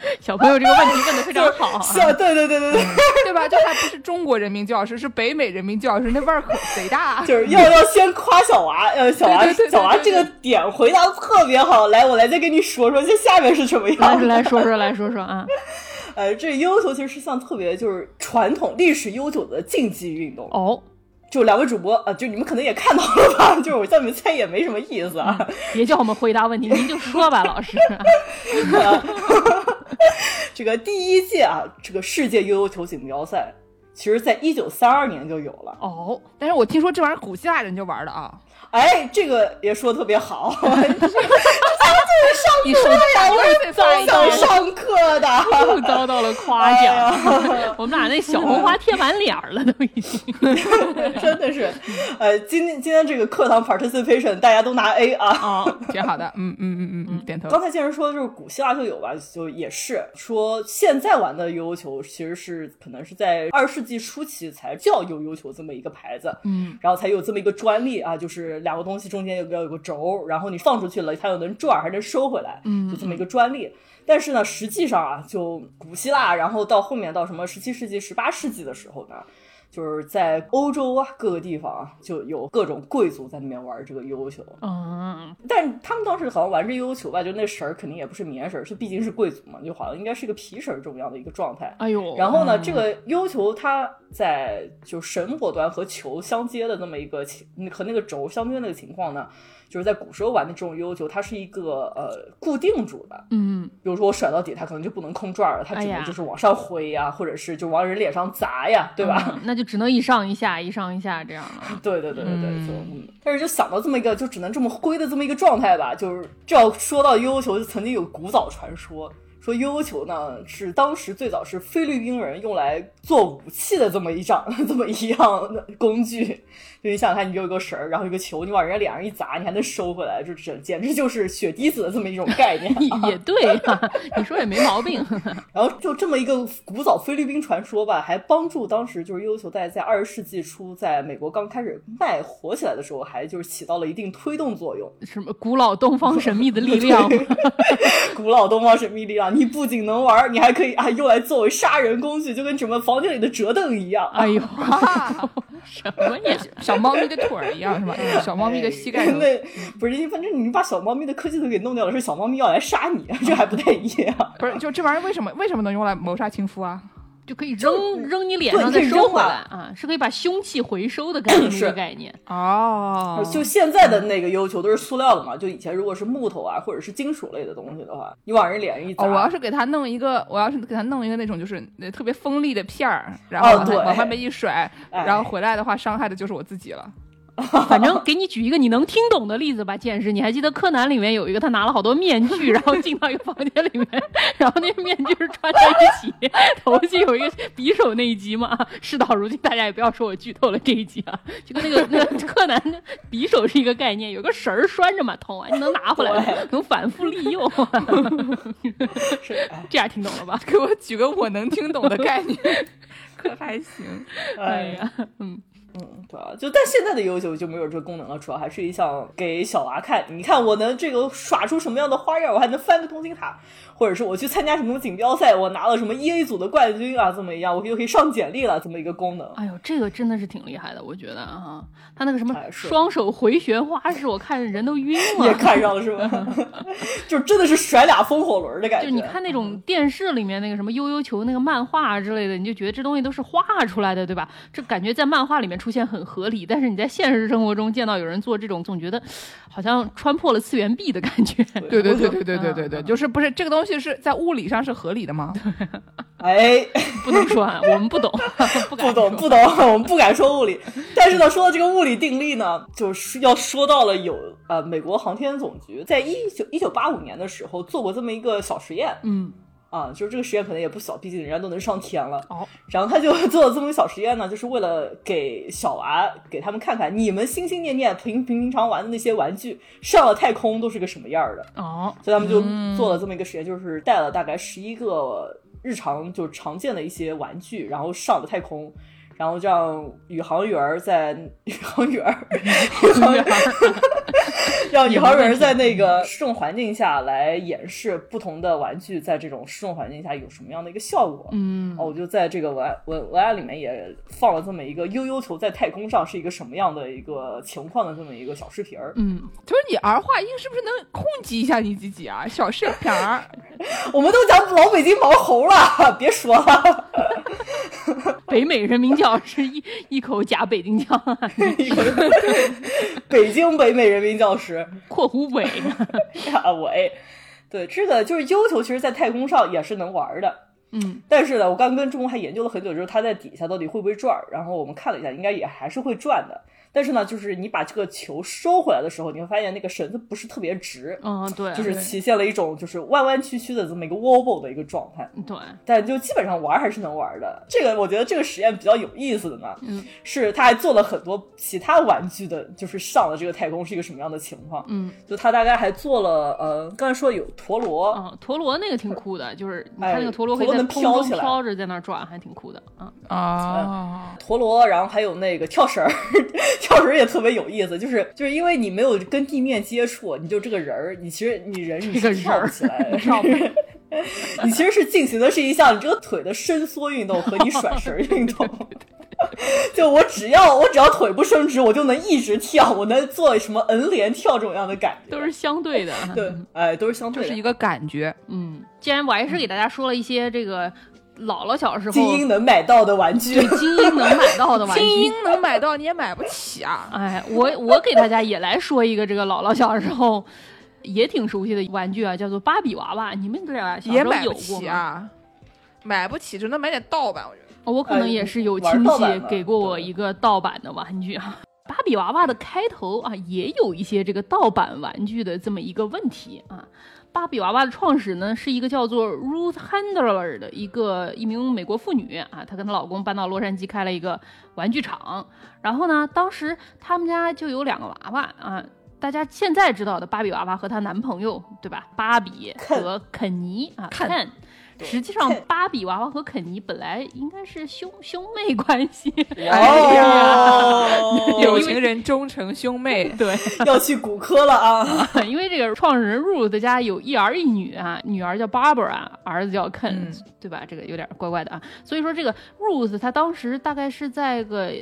小朋友这个问题问的非常好，是，对对对对对，对吧？这还不是中国人民教师，是北美人民教师，那味儿可贼大。就是要要先夸小娃，呃，小娃小娃这个点回答特别好。来，我来再跟你说说，这下面是什么样？来来说说，来说说啊。呃，这悠悠球其实是项特别就是传统历史悠久的竞技运动哦。就两位主播啊，就你们可能也看到了吧？就是我叫你们猜也没什么意思啊。别叫我们回答问题，您就说吧，老师。这个第一届啊，这个世界悠悠球锦标赛，其实在一九三二年就有了哦。但是我听说这玩意儿古希腊人就玩的啊。哎，这个也说特别好。上课呀，我早早上课的，又遭到了夸奖。我们俩那小红花贴满脸了，都已经，真的是。呃，今天今天这个课堂 participation 大家都拿 A 啊，啊，挺好的。嗯嗯嗯嗯嗯，点头。刚才既然说的就是古希腊就有吧，就也是说现在玩的悠悠球其实是可能是在二十世纪初期才叫悠悠球这么一个牌子，嗯，然后才有这么一个专利啊，就是两个东西中间有个有个轴，然后你放出去了，它又能转还能收回来，嗯，就这么一个专利。但是呢，实际上啊，就古希腊，然后到后面到什么十七世纪、十八世纪的时候呢？就是在欧洲啊，各个地方啊，就有各种贵族在那边玩这个悠悠球。嗯，但他们当时好像玩这悠悠球吧，就那绳儿肯定也不是棉绳儿，是毕竟是贵族嘛，就好像应该是一个皮绳儿这么样的一个状态。哎呦，然后呢，这个悠悠球它在就绳果端和球相接的那么一个情和那个轴相接那个情况呢？就是在古时候玩的这种悠悠球，它是一个呃固定住的，嗯，比如说我甩到底，它可能就不能空转了，它只能就是往上挥呀，或者是就往人脸上砸呀，对吧？那就只能一上一下，一上一下这样了。对对对对对，就嗯，但是就想到这么一个就只能这么挥的这么一个状态吧，就是这要说到悠悠球，就曾经有古早传说。说悠悠球呢，是当时最早是菲律宾人用来做武器的这么一张 这么一样的工具。就你想想看，你有一个绳儿，然后一个球，你往人家脸上一砸，你还能收回来，就这简直就是血滴子的这么一种概念。也对啊，你说也没毛病。然后就这么一个古早菲律宾传说吧，还帮助当时就是悠悠球在在二十世纪初在美国刚开始卖火起来的时候，还就是起到了一定推动作用。什么古老东方神秘的力量？古老东方神秘力量，你不仅能玩，你还可以啊用来作为杀人工具，就跟什么房间里的折凳一样。哎呦，什么呀？小猫咪的腿儿一样是吧？小猫咪的膝盖。那不是，反正你把小猫咪的科技都给弄掉了，是小猫咪要来杀你，这还不太一样。不是，就这玩意儿为什么为什么能用来谋杀亲夫啊？就可以扔扔你脸上再收回来啊，是可以把凶器回收的概 念，是。概念。哦。就现在的那个悠悠球都是塑料的嘛，就以前如果是木头啊或者是金属类的东西的话，你往人脸上一砸，我要是给他弄一个，我要是给他弄一个那种就是特别锋利的片儿，然后往外面一甩，然后回来的话，伤害的就是我自己了。反正给你举一个你能听懂的例子吧，剑士。你还记得柯南里面有一个他拿了好多面具，然后进到一个房间里面，然后那个面具是穿在一起，头巾有一个匕首那一集嘛？事到如今，大家也不要说我剧透了这一集啊，就跟那个那个柯南匕首是一个概念，有个绳儿拴着嘛，捅完就能拿回来，能反复利用。这样听懂了吧？给我举个我能听懂的概念，可还行？哎呀，嗯。嗯，对啊，就但现在的悠悠球就没有这个功能了，主要还是一项给小娃看，你看我能这个耍出什么样的花样，我还能翻个通心塔。或者是我去参加什么锦标赛，我拿了什么 E A 组的冠军啊，这么一样，我又可以上简历了，这么一个功能。哎呦，这个真的是挺厉害的，我觉得啊，他那个什么双手回旋花式，我看人都晕了。也看上了是吧？就真的是甩俩风火轮的感觉。就你看那种电视里面那个什么悠悠球那个漫画之类的，你就觉得这东西都是画出来的，对吧？这感觉在漫画里面出现很合理，但是你在现实生活中见到有人做这种，总觉得好像穿破了次元壁的感觉。对对对对对对对对，就是不是这个东西是在物理。上是合理的吗？哎，不能说，啊我们不懂，不懂，不懂，我们不敢说物理。但是呢，说到这个物理定律呢，就是要说到了有呃，美国航天总局在一九一九八五年的时候做过这么一个小实验，嗯。啊，就是这个实验可能也不小，毕竟人家都能上天了。哦，然后他就 做了这么个小实验呢，就是为了给小娃给他们看看，你们心心念念平平平常玩的那些玩具上了太空都是个什么样的。哦，所以他们就做了这么一个实验，就是带了大概十一个日常就常见的一些玩具，然后上了太空。然后让宇航员在宇航员，宇航员让宇航员在那个失重环境下来演示不同的玩具在这种失重环境下有什么样的一个效果。嗯，哦，我就在这个文案文文案里面也放了这么一个悠悠球在太空上是一个什么样的一个情况的这么一个小视频儿。嗯，他说你儿化音是不是能控制一下你自己啊？小视频儿，我们都讲老北京毛猴了，别说了。北美人民教师一一口假北京腔啊，北京北美人民教师（括弧北） 啊，我哎，对，这个就是悠球，其实在太空上也是能玩的。嗯，但是呢，我刚跟中国还研究了很久，就是它在底下到底会不会转，然后我们看了一下，应该也还是会转的。但是呢，就是你把这个球收回来的时候，你会发现那个绳子不是特别直，嗯，对，就是体现了一种就是弯弯曲曲的这么一个 wobble 的一个状态。对，但就基本上玩还是能玩的。这个我觉得这个实验比较有意思的呢，嗯，是他还做了很多其他玩具的，就是上了这个太空是一个什么样的情况。嗯，就他大概还做了，呃，刚才说有陀螺，嗯，陀螺那个挺酷的，就是你哎看那个陀螺可以在空中飘起来飘着在那转，还挺酷的。嗯，啊，陀螺，然后还有那个跳绳儿，跳绳儿也特别有意思，就是就是因为你没有跟地面接触，你就这个人儿，你其实你人你是 跳不起来的，你其实是进行的是一项你这个腿的伸缩运动和你甩绳儿运动。就我只要我只要腿不伸直，我就能一直跳，我能做什么 N 连跳这种样的感觉，都是相对的。对，哎，都是相对的。就是一个感觉。嗯，既然我还是给大家说了一些这个姥姥小时候精英能买到的玩具，精英能买到的玩具，精英能买到，你也买不起啊！哎，我我给大家也来说一个这个姥姥小时候也挺熟悉的玩具啊，叫做芭比娃娃。你们俩小也时候有过买不起吗？啊，买不起，只能买点盗版。我觉得我可能也是有亲戚给过我一个盗版的玩具啊。芭比娃娃的开头啊，也有一些这个盗版玩具的这么一个问题啊。芭比娃娃的创始呢是一个叫做 Ruth Handler 的一个一名美国妇女啊，她跟她老公搬到洛杉矶开了一个玩具厂，然后呢，当时他们家就有两个娃娃啊。大家现在知道的芭比娃娃和她男朋友，对吧？芭比和肯尼啊，肯肯实际上，芭比娃娃和肯尼本来应该是兄兄妹关系。哎呀，有情人终成兄妹。对，要去骨科了啊！因为这个创始人 Ruth 家有一儿一女啊，女儿叫 Barbara，儿子叫 Ken，、嗯对吧？这个有点怪怪的啊。所以说，这个 Ruth 他当时大概是在个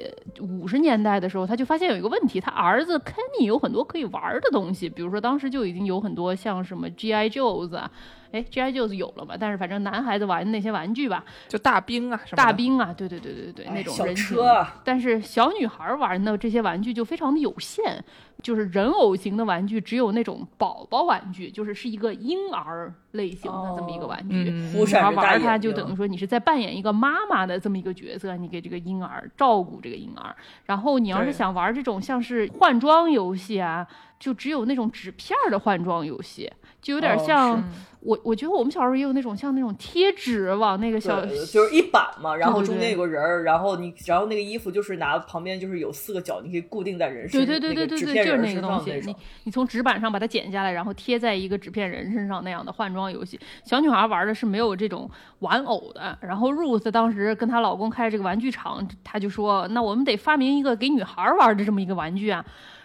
五十年代的时候，他就发现有一个问题，他儿子 Kenny 有很多可以玩的东西，比如说当时就已经有很多像什么 GI Joes 啊。哎，G.I. Joes 有了嘛？但是反正男孩子玩的那些玩具吧，就大兵啊什么大兵啊，对对对对对，哎那种人形车啊但是小女孩玩的这些玩具就非常的有限，就是人偶型的玩具只有那种宝宝玩具，就是是一个婴儿类型的这么一个玩具。女孩玩它就等于说你是在扮演一个妈妈的这么一个角色，你给这个婴儿照顾这个婴儿。然后你要是想玩这种像是换装游戏啊，就只有那种纸片的换装游戏，就有点哦像、是我我觉得我们小时候也有那种像那种贴纸往那个小，就是一板嘛，然后中间有个人儿，然后你，然后那个衣服就是拿旁边就是有四个角，你可以固定在人身，对对对对对对，就是那个东西。你。你从纸板上把它剪下来，然后贴在一个纸片人身上那样的换装游戏，小女孩玩的是没有这种玩偶的。然后 Ruth 当时跟她老公开这个玩具厂，她就说：“那我们得发明一个给女孩玩的这么一个玩具啊。”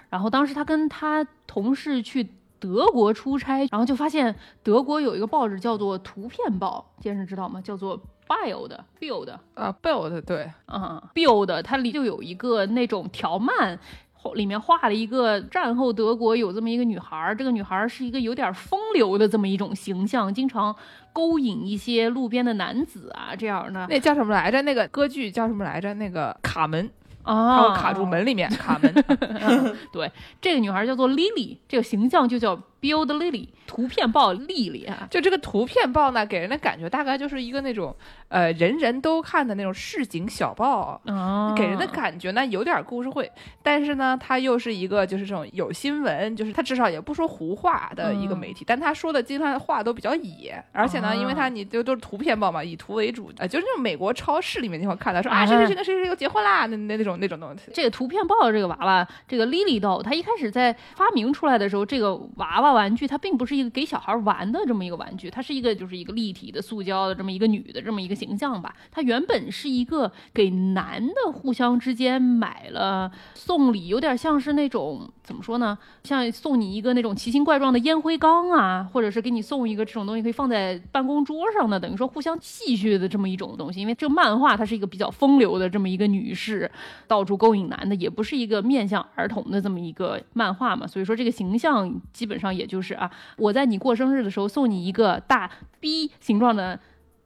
然后当时她跟她同事去。德国出差，然后就发现德国有一个报纸叫做《图片报》，先生知道吗？叫做 Bild Build 啊，build 对，嗯，Build 它里就有一个那种条漫，后里面画了一个战后德国有这么一个女孩儿，这个女孩儿是一个有点风流的这么一种形象，经常勾引一些路边的男子啊这样的那叫什么来着？那个歌剧叫什么来着？那个卡门，他啊会卡住门里面，卡门。对，这个女孩叫做 Lily，这个形象就叫 Build Lily，图片报丽丽啊。就这个图片报呢，给人的感觉大概就是一个那种呃人人都看的那种市井小报。啊，给人的感觉呢有点故事会，但是呢，它又是一个就是这种有新闻，就是它至少也不说胡话的一个媒体，但他说的经常话都比较野，而且呢，啊因为他你就都是图片报嘛，以图为主，呃，就是那种美国超市里面你会看到说啊啊谁谁谁跟谁谁又结婚啦，那那那种那种东西。这个图片报这个娃娃，这个 Lily doll，它一开始在发明出来的时候，这个娃娃玩具它并不是一个给小孩玩的这么一个玩具，它是一个就是一个立体的塑胶的这么一个女的这么一个形象吧。它原本是一个给男的互相之间买了送礼，有点像是那种怎么说呢？像送你一个那种奇形怪状的烟灰缸啊，或者是给你送一个这种东西可以放在办公桌上的，等于说互相戏谑的这么一种东西。因为这个漫画它是一个比较风流的这么一个女士，到处勾引男的，也不是一个面向儿童的这么一个漫画嘛。所以说这个形象基本上也就是啊，我在你过生日的时候送你一个大 B 形状的。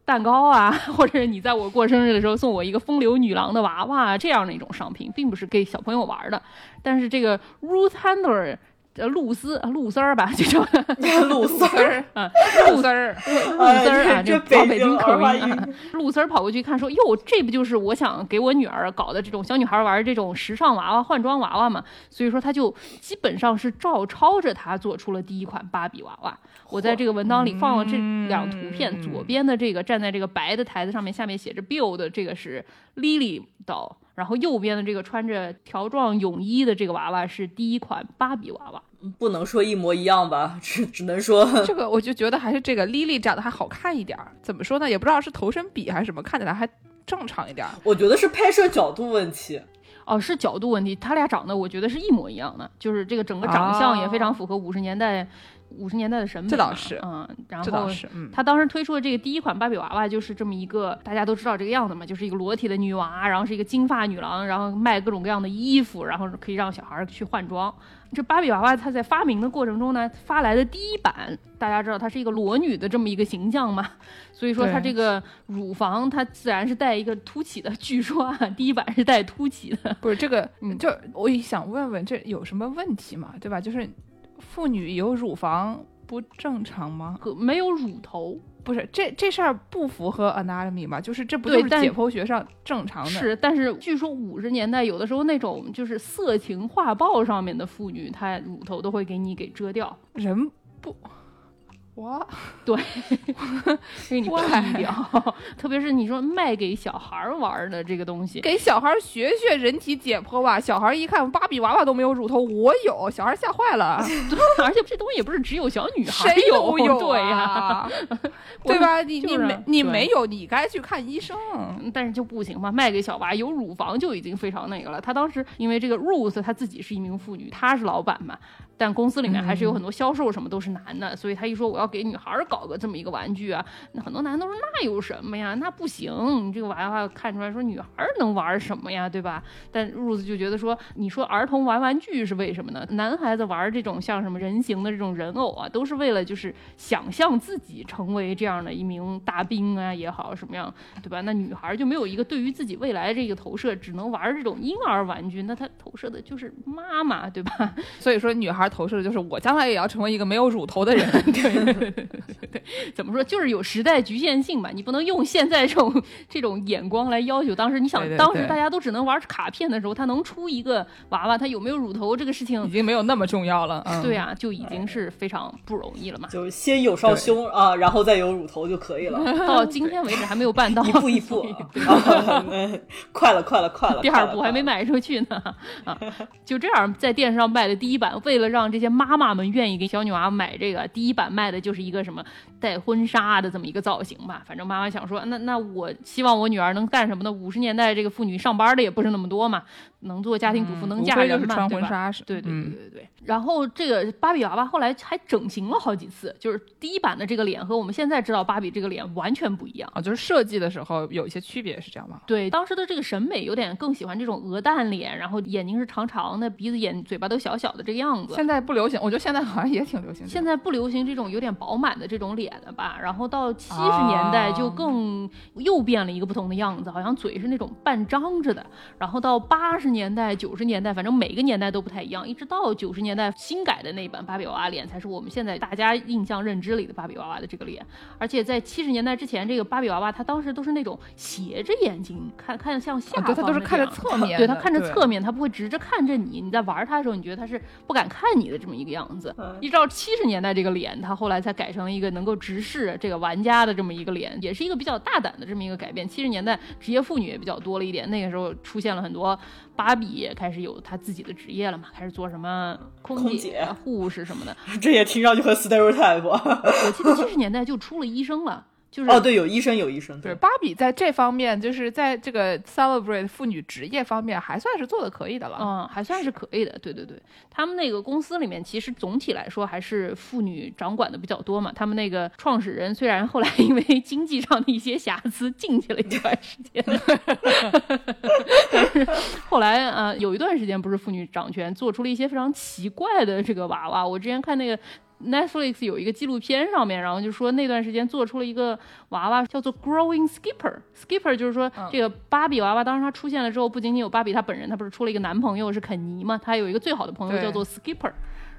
蛋糕啊，或者是你在我过生日的时候送我一个风流女郎的娃娃这样的一种商品，并不是给小朋友玩的。但是这个 Ruth Handler。呃，露丝啊，露丝儿吧，就叫 露丝儿啊，露丝儿，露丝儿啊，这老北京口音。露丝儿跑过去看，说：“哟，这不就是我想给我女儿搞的这种小女孩玩这种时尚娃娃、换装娃娃嘛？”所以说，他就基本上是照抄着他做出了第一款芭比娃娃。我在这个文档里放了这两图片，左边的这个站在这个白的台子上面，下面写着 “Build”，这个是 Lily 岛。然后右边的这个穿着条状泳衣的这个娃娃是第一款芭比娃娃，不能说一模一样吧，只只能说这个我就觉得还是这个 Lily 长得还好看一点儿。怎么说呢？也不知道是头身比还是什么，看起来还正常一点儿。我觉得是拍摄角度问题，哦，是角度问题。他俩长得我觉得是一模一样的，就是这个整个长相也非常符合五十年代。五十年代的审美，这倒是，嗯，然后他当时推出的这个第一款芭比娃娃就是这么一个，大家都知道这个样子嘛，就是一个裸体的女娃，然后是一个金发女郎，然后卖各种各样的衣服，然后可以让小孩去换装。这芭比娃娃它在发明的过程中呢，发来的第一版，大家知道它是一个裸女的这么一个形象嘛，所以说它这个乳房它自然是带一个凸起的，据说啊，第一版是带凸起的，不是这个，就我也想问问这有什么问题嘛，对吧？就是。妇女有乳房不正常吗？没有乳头，不是这这事儿不符合 anatomy 吗？就是这不就是解剖学上正常的？是，但是据说五十年代有的时候那种就是色情画报上面的妇女，她乳头都会给你给遮掉。人不。我对，给你换掉，特别是你说卖给小孩玩的这个东西，给小孩学学人体解剖吧。小孩一看芭比娃娃都没有乳头，我有，小孩吓坏了。而且这东西也不是只有小女孩谁有，有对呀，对吧？你你没你没有，你该去看医生。但是就不行嘛，卖给小娃有乳房就已经非常那个了。他当时因为这个 Ruth 她自己是一名妇女，她是老板嘛。但公司里面还是有很多销售什么都是男的，所以他一说我要给女孩搞个这么一个玩具啊，那很多男的都说那有什么呀？那不行，你这个娃娃看出来说女孩能玩什么呀，对吧？但 Rose 就觉得说，你说儿童玩玩具是为什么呢？男孩子玩这种像什么人形的这种人偶啊，都是为了就是想象自己成为这样的一名大兵啊也好什么样，对吧？那女孩就没有一个对于自己未来这个投射，只能玩这种婴儿玩具，那她投射的就是妈妈，对吧？所以说女孩。投射的就是我将来也要成为一个没有乳头的人，对，怎么说就是有时代局限性吧，你不能用现在这种这种眼光来要求当时。你想当时大家都只能玩卡片的时候，他能出一个娃娃，他有没有乳头这个事情已经没有那么重要了。对啊，就已经是非常不容易了嘛。就是先有少胸啊，然后再有乳头就可以了。到 今天为止还没有办到，一步一步，快了快了快了，第二步还没卖出去呢啊！就这样在电视上卖的第一版，为了让让这些妈妈们愿意给小女娃买这个第一版卖的就是一个什么带婚纱的这么一个造型吧。反正妈妈想说，那那我希望我女儿能干什么呢？五十年代这个妇女上班的也不是那么多嘛。能做家庭主妇，能嫁人嘛？对吧？对对对对对。然后这个芭比娃娃后来还整形了好几次，就是第一版的这个脸和我们现在知道芭比这个脸完全不一样啊，就是设计的时候有一些区别，是这样吗？对，当时的这个审美有点更喜欢这种鹅蛋脸，然后眼睛是长长的，鼻子、眼、嘴巴都小小的这个样子。现在不流行，我觉得现在好像也挺流行。现在不流行这种有点饱满的这种脸了吧？然后到七十年代就更又变了一个不同的样子，好像嘴是那种半张着的。然后到八十年代、九十年。代反正每个年代都不太一样，一直到九十年代新改的那版芭比娃娃脸才是我们现在大家印象认知里的芭比娃娃的这个脸。而且在七十年代之前，这个芭比娃娃它当时都是那种斜着眼睛看，看向下方，对，它都是看着侧面，对，它看着侧面，它不会直着看着你。你在玩它的时候，你觉得它是不敢看你的这么一个样子。一直到七十年代这个脸，它后来才改成了一个能够直视这个玩家的这么一个脸，也是一个比较大胆的这么一个改变。七十年代职业妇女也比较多了一点，那个时候出现了很多芭比也开始有她自己的职业了嘛，开始做什么空姐、护士什么的，这也听上去很 stereotype。我记得七十年代就出了医生了。就是哦，对，有医生，有医生。对，芭比在这方面，就是在这个 celebrate 妇女职业方面，还算是做的可以的了。嗯，还算是可以的。对对对，他们那个公司里面，其实总体来说还是妇女掌管的比较多嘛。他们那个创始人虽然后来 因为经济上的一些瑕疵进去了一段时间，但是后来呃有一段时间不是妇女掌权，做出了一些非常奇怪的这个娃娃。我之前看那个。Netflix 有一个纪录片上面，然后就说那段时间做出了一个娃娃，叫做 Growing Skipper。Skipper 就是说这个芭比娃娃，当时它出现了之后，不仅仅有芭比她本人，她不是出了一个男朋友是肯尼嘛？她有一个最好的朋友叫做 Skipper。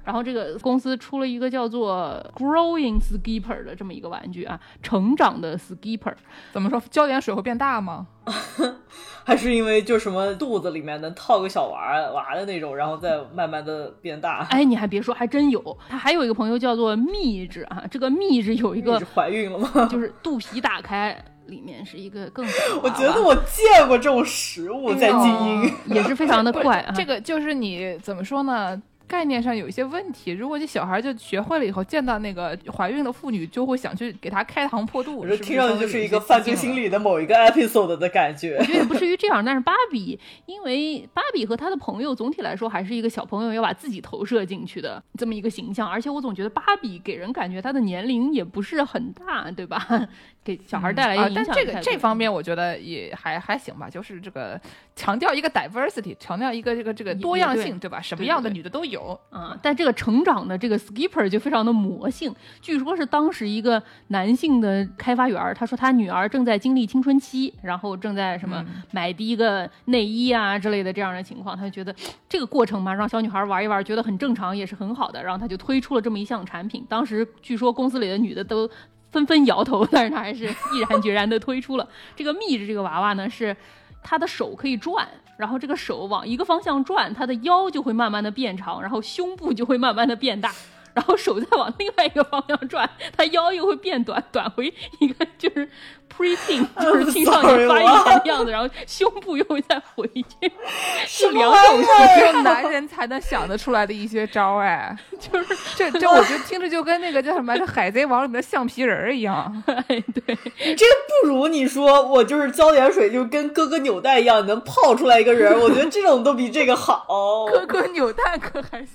然后这个公司出了一个叫做 Growing Skipper 的这么一个玩具啊，成长的 Skipper。怎么说？浇点水会变大吗？还是因为就什么肚子里面能套个小娃娃的那种，然后再慢慢的变大？哎，你还别说，还真有。他还有一个朋友叫做蜜汁啊，这个蜜汁有一个怀孕了吗？就是肚皮打开，里面是一个更我觉得我见过这种食物在精英，也是非常的怪啊。这个就是你怎么说呢？概念上有一些问题。如果这小孩就学会了以后，见到那个怀孕的妇女，就会想去给她开膛破肚。听上去就是一个犯罪心理的某一个 episode 的感觉。我觉得也不至于这样，但是芭比，因为芭比和她的朋友总体来说还是一个小朋友要把自己投射进去的这么一个形象，而且我总觉得芭比给人感觉她的年龄也不是很大，对吧？给小孩带来影响。但这个这方面我觉得也还还行吧，就是这个强调一个 diversity，强调一个这个这个多样性，对吧？什么样的女的都有。嗯，但这个成长的这个 skipper 就非常的魔性，据说是当时一个男性的开发员，他说他女儿正在经历青春期，然后正在什么买第一个内衣啊之类的这样的情况，他就觉得这个过程嘛，让小女孩玩一玩，觉得很正常，也是很好的，然后他就推出了这么一项产品。当时据说公司里的女的都。纷纷摇头，但是他还是毅然决然的推出了这个秘制这个娃娃呢，是他的手可以转，然后这个手往一个方向转，他的腰就会慢慢的变长，然后胸部就会慢慢的变大。然后手再往另外一个方向转，他腰又会变短，短回一个就是 preteen，就是青少年发育前的样子，然后胸部又会再回去，是两种只有男人才能想得出来的一些招哎，就是这这，我觉得听着就跟那个叫什么《海贼王》里面的橡皮人一样。哎，对，这不如你说我就是浇点水，就跟哥哥扭蛋一样，能泡出来一个人。我觉得这种都比这个好。哥哥扭蛋可还行。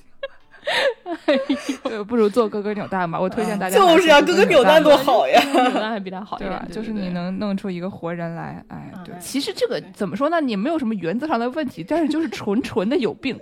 对，不如做哥哥扭蛋吧。我推荐大家就是呀，哥哥扭蛋多好呀，扭蛋还比他好一点。就是你能弄出一个活人来，哎，对。其实这个怎么说呢？你没有什么原则上的问题，但是就是纯 纯的有病。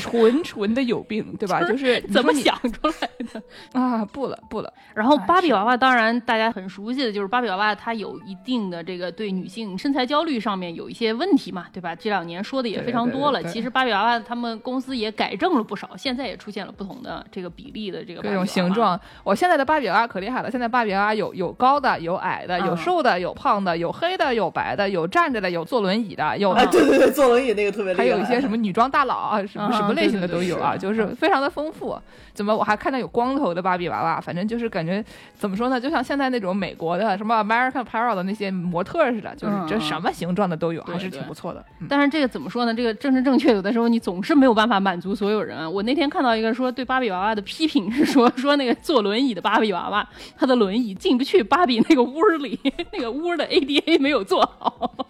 纯纯的有病，对吧？就是怎么想出来的 啊？不了不了。然后芭比娃娃，当然大家很熟悉的就是芭比娃娃，它有一定的这个对女性身材焦虑上面有一些问题嘛，对吧？这两年说的也非常多了。其实芭比娃娃他们公司也改正了不少，现在也出现了不同的这个比例的这个各种形状。我现在的芭比娃娃可厉害了，现在芭比娃娃有有高的，有矮的，有瘦的，有胖的，有黑的，有白的，有站着的，有坐轮椅的，有对对对，坐轮椅那个特别厉害。还有一些什么女装大佬啊，什么什么类型的都有。有啊，就是非常的丰富。怎么我还看到有光头的芭比娃娃？反正就是感觉怎么说呢？就像现在那种美国的什么 American Apparel 的那些模特似的，就是这什么形状的都有，还是挺不错的。但是这个怎么说呢？这个正是正确，有的时候你总是没有办法满足所有人。我那天看到一个说对芭比娃娃的批评是说说那个坐轮椅的芭比娃娃，他的轮椅进不去芭比那个屋里，那个屋的 ADA 没有做好。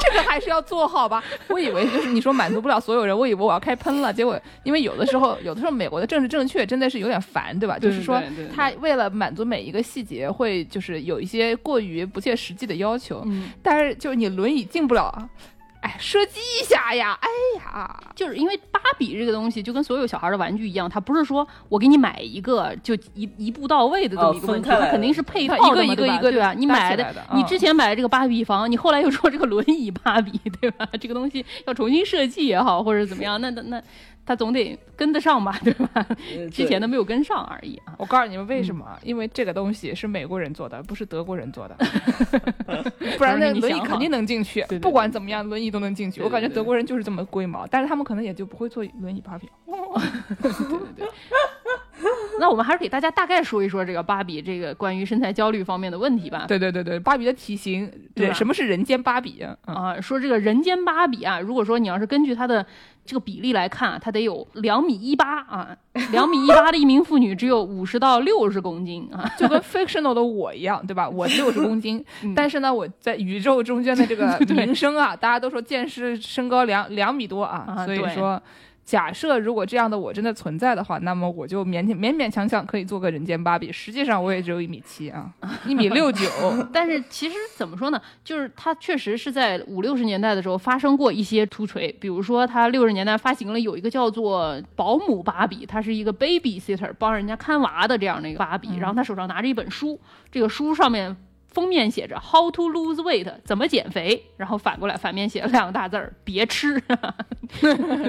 这个还是要做好吧。我以为就是你说满足不了所有人，我以为我要开喷了。结果因为有的时候，有的时候美国的政治正确真的是有点烦，对吧？就是说他为了满足每一个细节，会就是有一些过于不切实际的要求。但是就是你轮椅进不了。哎，射击一下呀！哎呀，就是因为芭比这个东西，就跟所有小孩的玩具一样，它不是说我给你买一个就一一步到位的这么一个问题，它肯定是配套一个一个一个对吧？你买的，你之前买的这个芭比房，你后来又说这个轮椅芭比，对吧？这个东西要重新设计也好，或者怎么样，那那那。他总得跟得上吧，对吧？之前的没有跟上而已啊。我告诉你们为什么？因为这个东西是美国人做的，不是德国人做的。不然那轮椅肯定能进去，不管怎么样，轮椅都能进去。我感觉德国人就是这么龟毛，但是他们可能也就不会做轮椅芭比。对对对。那我们还是给大家大概说一说这个芭比这个关于身材焦虑方面的问题吧。对对对对，芭比的体型，对什么是人间芭比啊？嗯啊，说这个人间芭比啊，如果说你要是根据它的这个比例来看啊，她得有两米一八啊，两米一八的一名妇女只有五十到六十公斤啊。就跟 fictional 的我一样，对吧？我六十公斤，嗯但是呢，我在宇宙中间的这个 对名声啊，大家都说剑师身高两两米多啊，所以说。假设如果这样的我真的存在的话，那么我就勉勉勉勉强强可以做个人间芭比。实际上我也只有一米七啊，一米六九。但是其实怎么说呢，就是它确实是在五六十年代的时候发生过一些突锤，比如说它六十年代发行了有一个叫做保姆芭比，它是一个 baby sitter 帮人家看娃的这样的一个芭比，然后他手上拿着一本书，这个书上面。封面写着 “How to lose weight”，怎么减肥？然后反过来反面写了两个大字儿：别吃。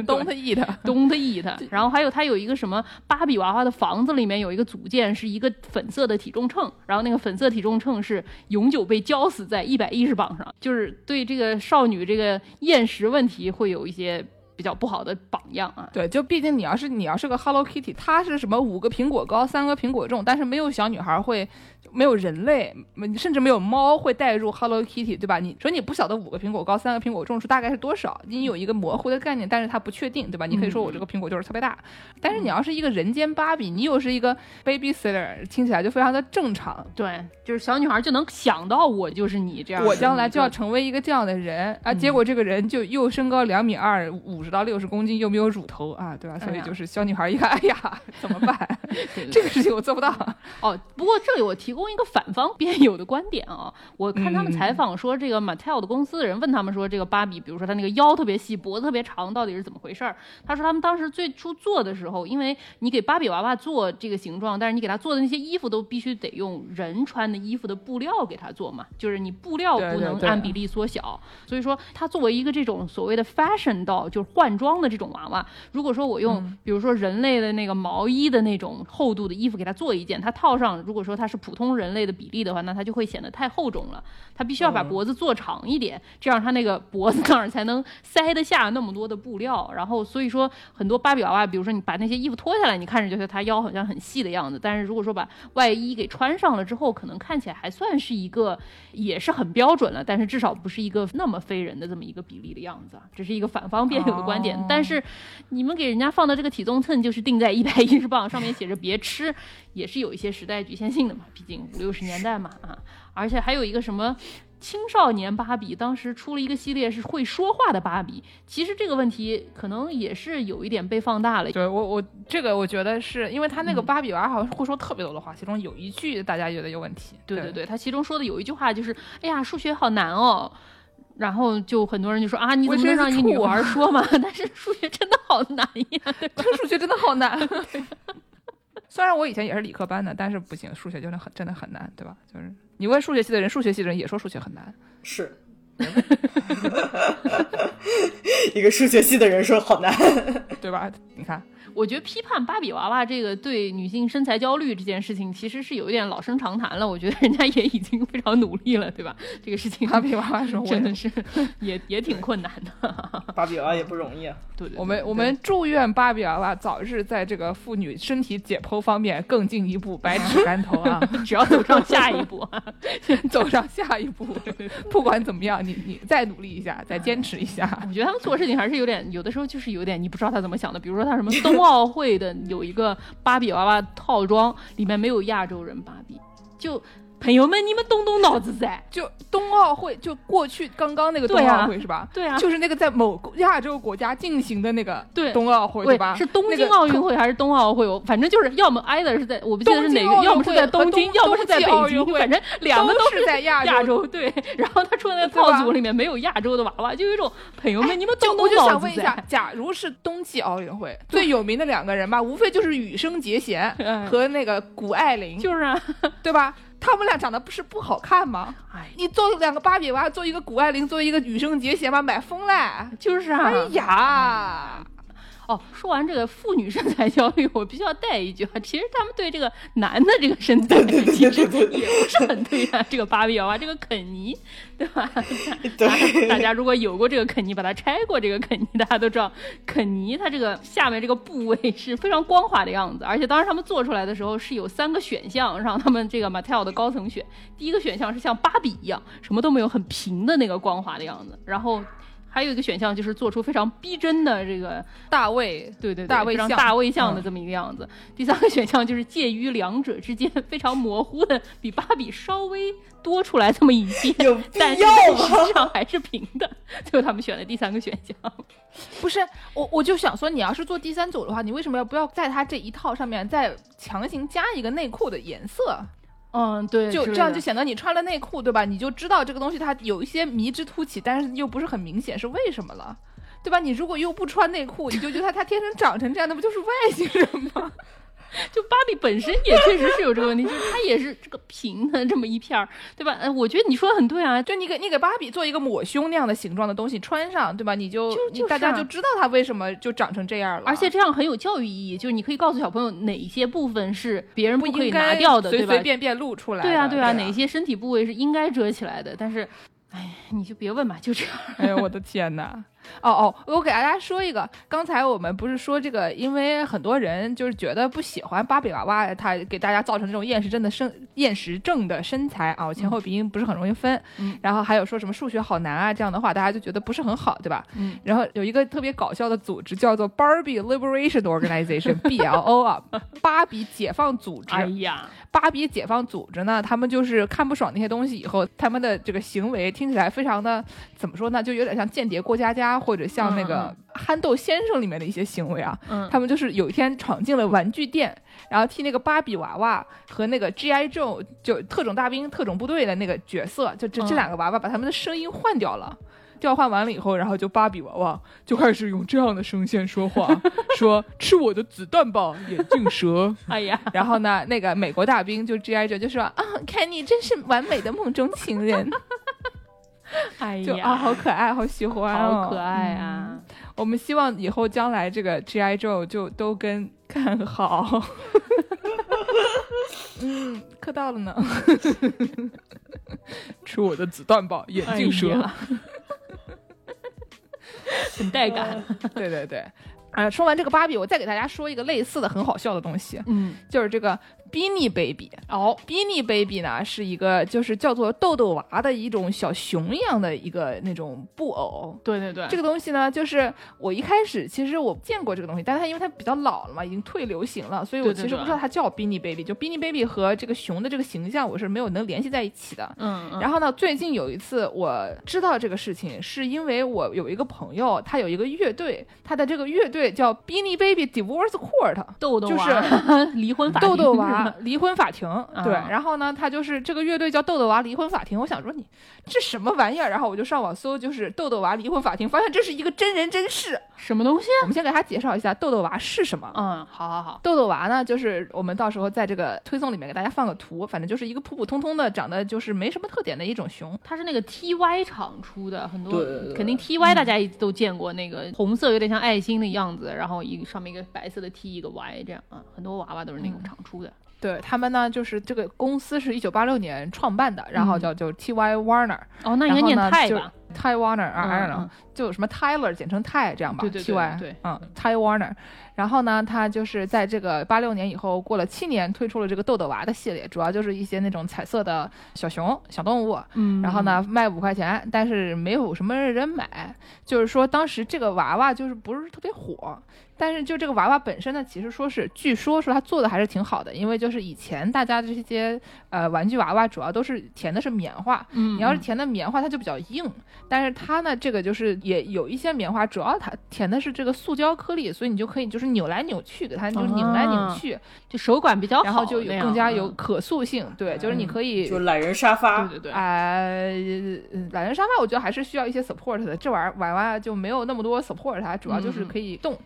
Don't eat，Don't eat。然后还有它有一个什么芭比娃娃的房子里面有一个组件是一个粉色的体重秤，然后那个粉色体重秤是永久被浇死在一百一十磅上，就是对这个少女这个厌食问题会有一些比较不好的榜样啊。对，就毕竟你要是你要是个 Hello Kitty，它是什么五个苹果高，三个苹果重，但是没有小女孩会，没有人类，甚至没有猫会带入 Hello Kitty，对吧？你说你不晓得五个苹果高，三个苹果重是大概是多少，你有一个模糊的概念，但是它不确定，对吧？你可以说我这个苹果就是特别大，但是你要是一个人间芭比，你又是一个 babysitter，听起来就非常的正常。对，就是小女孩就能想到我就是你这样，我将来就要成为一个这样的人啊！结果这个人就又身高两米二，五十到六十公斤，又没有乳头啊，对吧？所以就是小女孩一看，哎呀，怎么办？这个事情我做不到。哦，不过这里我提供一个反方辩友的观点啊，我看他们嗯采访说，这个 Mattel 的公司的人问他们说，这个芭比，比如说她那个腰特别细，脖子特别长，到底是怎么回事儿？他说他们当时最初做的时候，因为你给芭比娃娃做这个形状，但是你给她做的那些衣服都必须得用人穿的衣服的布料给她做嘛，就是你布料不能按比例缩小，所以说它作为一个这种所谓的 fashion doll，就是换装的这种娃娃，如果说我用、嗯。比如说人类的那个毛衣的那种厚度的衣服给它做一件，它套上，如果说它是普通人类的比例的话，那它就会显得太厚重了。它必须要把嗯脖子做长一点，这样它那个脖子那儿才能塞得下那么多的布料。然后所以说很多芭比娃娃，比如说你把那些衣服脱下来，你看着就是它腰好像很细的样子，但是如果说把外衣给穿上了之后，可能看起来还算是一个也是很标准了，但是至少不是一个那么非人的这么一个比例的样子啊。这是一个反方辩友的观点，哦但是你们给人家放的这个体重秤就是定在一百一十磅，上面写着别吃，也是有一些时代局限性的嘛，毕竟五六十年代嘛啊，而且还有一个什么。青少年芭比当时出了一个系列是会说话的芭比，其实这个问题可能也是有一点被放大了。对我我这个我觉得是因为他那个嗯芭比娃好像会说特别多的话，其中有一句大家觉得有问题。对对对对，他其中说的有一句话就是：“哎呀，数学好难哦。”然后就很多人就说啊，你怎么能让一女孩说嘛？但是数学真的好难呀，这个数学真的好难。虽然我以前也是理科班的，但是不行，数学真的很真的很难，对吧？就是你问数学系的人，数学系的人也说数学很难。是。一个数学系的人说好难，对吧？你看，我觉得批判芭比娃娃这个对女性身材焦虑这件事情，其实是有一点老生常谈了。我觉得人家也已经非常努力了，对吧？这个事情芭比娃娃说，我真的是 也也挺困难的。芭比娃娃也不容易啊。对对对我们我们祝愿芭比娃娃早日在这个妇女身体解剖方面更进一步，百尺竿头啊，只要走上下一步，走上下一步。不管怎么样，你你再努力一下，再坚持一下。我觉得他们做事情还是有点，有的时候就是有点你不知道他怎么想的。比如说他什么冬奥奥会的有一个芭比娃娃套装，里面没有亚洲人芭比，就朋友们你们动动脑子噻。就冬奥会，就过去刚刚那个冬奥会是吧？对啊，就是那个在某亚洲国家进行的那个冬奥会，对吧？是东京奥运会还是冬奥会？我反正就是要么挨的是在，我不记得是哪个，要么是在东京，要么是在奥运会反正两个都是是在亚亚洲洲。对，然后他出的那个套组里面没有亚洲的娃娃，就有一种朋友们你们就我就动动脑子想问一下。，假如是冬季奥运会最有名的两个人吧，无非就是羽生结弦 嗯和那个谷爱凌，就是啊，对吧？他们俩长得不是不好看吗？哎，你做两个芭比娃娃，做一个谷爱凌，做一个羽生结弦吧，买疯了！就是啊，哎呀，哦，说完这个妇女身材焦虑，我必须要带一句话，其实他们对这个男的这个身材其实也不是很对啊。这个芭比娃娃，这个肯尼，对吧？对，大家如果有过这个肯尼，把它拆过这个肯尼，大家都知道，肯尼它这个下面这个部位是非常光滑的样子，而且当时他们做出来的时候是有三个选项让他们这个 Mattel 的高层选，第一个选项是像芭比一样，什么都没有，很平的那个光滑的样子，然后。还有一个选项就是做出非常逼真的这个大卫，对对，大卫像大卫像的这么一个样子。第三个选项就是介于两者之间，非常模糊的，比芭比稍微多出来这么一些，但是实际上还是平的。最后他们选了第三个选项，不是我，我就想说，你要是做第三组的话，你为什么要不要在它这一套上面再强行加一个内裤的颜色？嗯，对，就这样就显得你穿了内裤，对吧？你就知道这个东西它有一些迷之凸起，但是又不是很明显是为什么了，对吧？你如果又不穿内裤，你就觉得它它天生长成这样，那不就是外星人吗？就芭比本身也确实是有这个问题，就是它也是这个平的这么一片儿，对吧？哎，我觉得你说的很对啊，就你给你给芭比做一个抹胸那样的形状的东西穿上，对吧？你就就大家就知道它为什么就长成这样了。而且这样很有教育意义，就是你可以告诉小朋友哪些部分是别人不可以拿掉的，随随便便露出来。对啊，对啊，哪些身体部位是应该遮起来的？但是，哎，你就别问吧，就这样。哎呦，我的天哪！哦哦，我给大家说一个，刚才我们不是说这个，因为很多人就是觉得不喜欢芭比娃娃，它给大家造成这种厌食症的身厌食症的身材啊，我前后鼻音不是很容易分。嗯。然后还有说什么数学好难啊这样的话，大家就觉得不是很好，对吧？嗯。然后有一个特别搞笑的组织叫做 Barbie Liberation Organization（BLO） 啊，芭比解放组织。哎呀，芭比解放组织呢，他们就是看不爽那些东西以后，他们的这个行为听起来非常的怎么说呢？就有点像间谍过家家，或者像那个。憨豆先生里面的一些行为啊，他们就是有一天闯进了玩具店，然后替那个芭比娃娃和那个 G I Joe 就特种大兵特种部队的那个角色，就这这两个娃娃把他们的声音换掉了，调换完了以后，然后就芭比娃娃就开始用这样的声线说话，说吃我的子弹吧，眼镜蛇。哎呀，然后呢，那个美国大兵就 G I Joe 就说啊，看你真是完美的梦中情人。哎呀，啊，好可爱，好喜欢，好可爱啊！我们希望以后将来这个 G I Joe 就都跟看好。嗯，磕到了呢。吃我的子弹吧，眼镜蛇。很带感。对对对。啊，说完这个芭比，我再给大家说一个类似的很好笑的东西。嗯，就是这个。Beanie Baby 哦，Beanie Baby 呢是一个就是叫做豆豆娃的一种小熊一样的一个那种布偶。对对对，这个东西呢，就是我一开始其实我见过这个东西，但是它因为它比较老了嘛，已经退流行了，所以我其实不知道它叫 Beanie Baby。就 Beanie Baby 和这个熊的这个形象，我是没有能联系在一起的。嗯。然后呢，最近有一次我知道这个事情，是因为我有一个朋友，他有一个乐队，他的这个乐队叫 Beanie Baby Divorce Court，豆豆娃就是 离婚法豆豆娃 离婚法庭。停对，然后呢，他就是这个乐队叫豆豆娃离婚法庭。我想说你这什么玩意儿？然后我就上网搜，就是豆豆娃离婚法庭，发现这是一个真人真事。什么东西？我们先给他介绍一下豆豆娃是什么。嗯，好好好。豆豆娃呢，就是我们到时候在这个推送里面给大家放个图，反正就是一个普普通通的，长得就是没什么特点的一种熊。它是那个 T Y 厂出的，很多肯定 T Y 大家都见过，那个红色有点像爱心的样子，然后一个上面一个白色的 T 一个 Y 这样啊，很多娃娃都是那种厂出的。对他们呢，就是这个公司是一九八六年创办的，然后叫就 T Y Warner。哦，那应该念泰吧？Ty Warner 啊，就什么 Tyler 简称泰这样吧？T Y 对，嗯，Ty Warner。然后呢，他就是在这个八六年以后过了七年，推出了这个豆豆娃的系列，主要就是一些那种彩色的小熊、小动物。嗯。然后呢，卖五块钱，但是没有什么人买，就是说当时这个娃娃就是不是特别火。但是就这个娃娃本身呢，其实说是，据说说它做的还是挺好的，因为就是以前大家这些呃玩具娃娃主要都是填的是棉花，嗯，你要是填的棉花它就比较硬，但是它呢这个就是也有一些棉花，主要它填的是这个塑胶颗粒，所以你就可以就是扭来扭去，给它就拧来拧去，就手感比较好，然后就有更加有。可塑性，对，就是你可以就懒人沙发，对对对，哎，懒人沙发我觉得还是需要一些 support 的，这玩意儿娃娃就没有那么多 support，它主要就是可以动。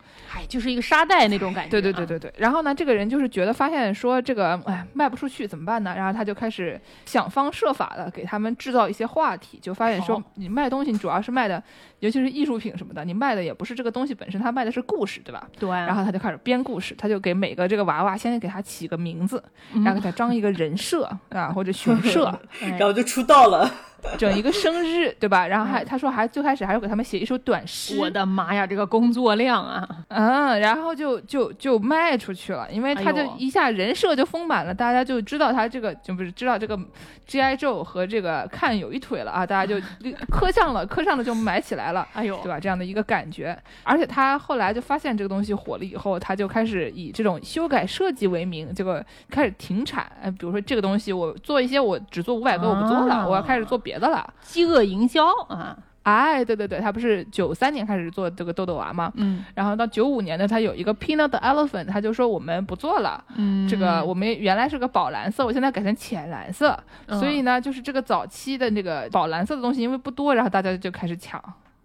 哎，就是一个沙袋那种感觉。对对对对对。然后呢，这个人就是觉得发现说这个哎卖不出去怎么办呢？然后他就开始想方设法的给他们制造一些话题，就发现说你卖东西，你主要是卖的，尤其是艺术品什么的，你卖的也不是这个东西本身，他卖的是故事，对吧？对。然后他就开始编故事，他就给每个这个娃娃先给他起个名字，然后给他装一个人设啊 或者熊设，然后就出道了。整一个生日，对吧？然后还他说还最开始还要给他们写一首短诗。我的妈呀，这个工作量啊！嗯，然后就就就卖出去了，因为他就一下人设就丰满了，大家就知道他这个就不是知道这个 G I Joe 和这个看有一腿了啊，大家就 磕上了，磕上了就买起来了。哎呦，对吧？这样的一个感觉。而且他后来就发现这个东西火了以后，他就开始以这种修改设计为名，这个开始停产。哎，比如说这个东西我做一些，我只做五百个，我不做了，我要开始做别。的了，饥饿营销啊！哎，对对对，他不是九三年开始做这个豆豆娃吗？嗯，然后到九五年呢，他有一个 Peanut Elephant，他就说我们不做了。嗯，这个我们原来是个宝蓝色，我现在改成浅蓝色。所以呢，就是这个早期的那个宝蓝色的东西，因为不多，然后大家就开始抢。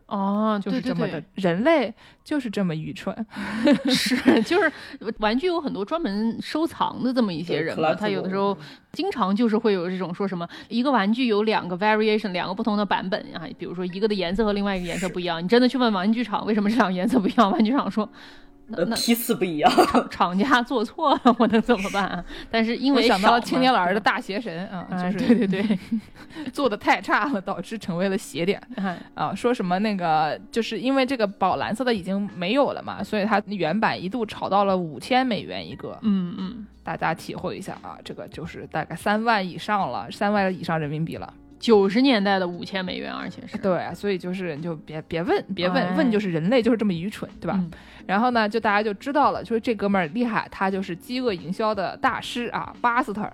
哦，就是这么的，人类就是这么愚蠢，是就是玩具有很多专门收藏的这么一些人嘛，他有的时候经常就是会有这种说什么一个玩具有两个 variation，两个不同的版本啊，比如说一个的颜色和另外一个颜色不一样，你真的去问玩具厂为什么这两个颜色不一样，玩具厂说。那批次不一样，厂厂家做错了，我能怎么办？啊 但是因为想到青年老师的大邪神啊，就是对对对，做的太差了，导致成为了邪点啊。说什么那个就是因为这个宝蓝色的已经没有了嘛，所以它原版一度炒到了五千美元一个。嗯嗯，大家体会一下啊，这个就是大概三万以上了，三万以上人民币了。九十年代的五千美元，而且是对，所以就是你就别别问，别问问就是人类就是这么愚蠢，对吧？然后呢，就大家就知道了，就是这哥们儿厉害，他就是饥饿营销的大师啊，巴斯特。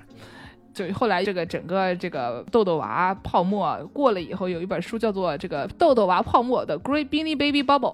就后来这个整个这个豆豆娃泡沫过了以后，有一本书叫做《这个豆豆娃泡沫的 Great Beanie Baby Bubble》。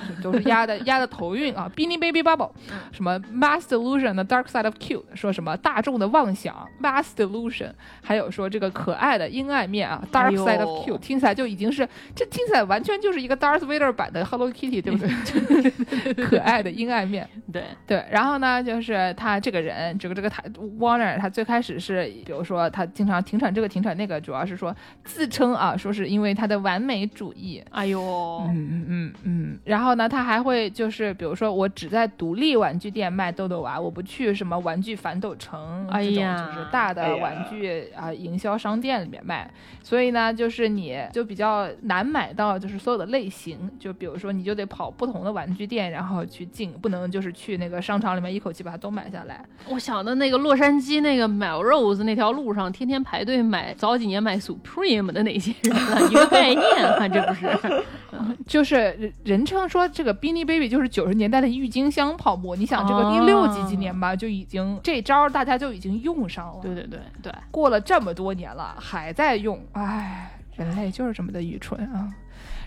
都是压的压的头晕啊，Beanie Baby Bubble，什么 Mass Delusion 的 Dark Side of Cute，说什么大众的妄想 Mass Delusion，还有说这个可爱的阴暗面啊 Dark Side of Cute，听起来就已经是这听起来完全就是一个 Darth Vader 版的 Hello Kitty，对不对？可爱的阴暗面，对对。然后呢，就是他这个人，这个这个他 Warner，他最开始是比如说他经常停产这个停产那个，主要是说自称啊，说是因为他的完美主义。哎呦，嗯嗯嗯嗯。然后呢，他还会就是，比如说，我只在独立玩具店卖豆豆娃，我不去什么玩具反斗城这种就是大的玩具啊营销商店里面卖。所以呢，就是你就比较难买到，就是所有的类型。就比如说，你就得跑不同的玩具店，然后去进，不能就是去那个商场里面一口气把它都买下来。我想的那个洛杉矶那个 Melrose 那条路上，天天排队买早几年买 Supreme 的那些人，一个概念，啊，这不是？就是人称。说这个 Beanie Baby 就是九十年代的郁金香泡沫，你想这个一六几几年吧，就已经这招大家就已经用上了。对对对对，过了这么多年了还在用，唉，人类就是这么的愚蠢啊！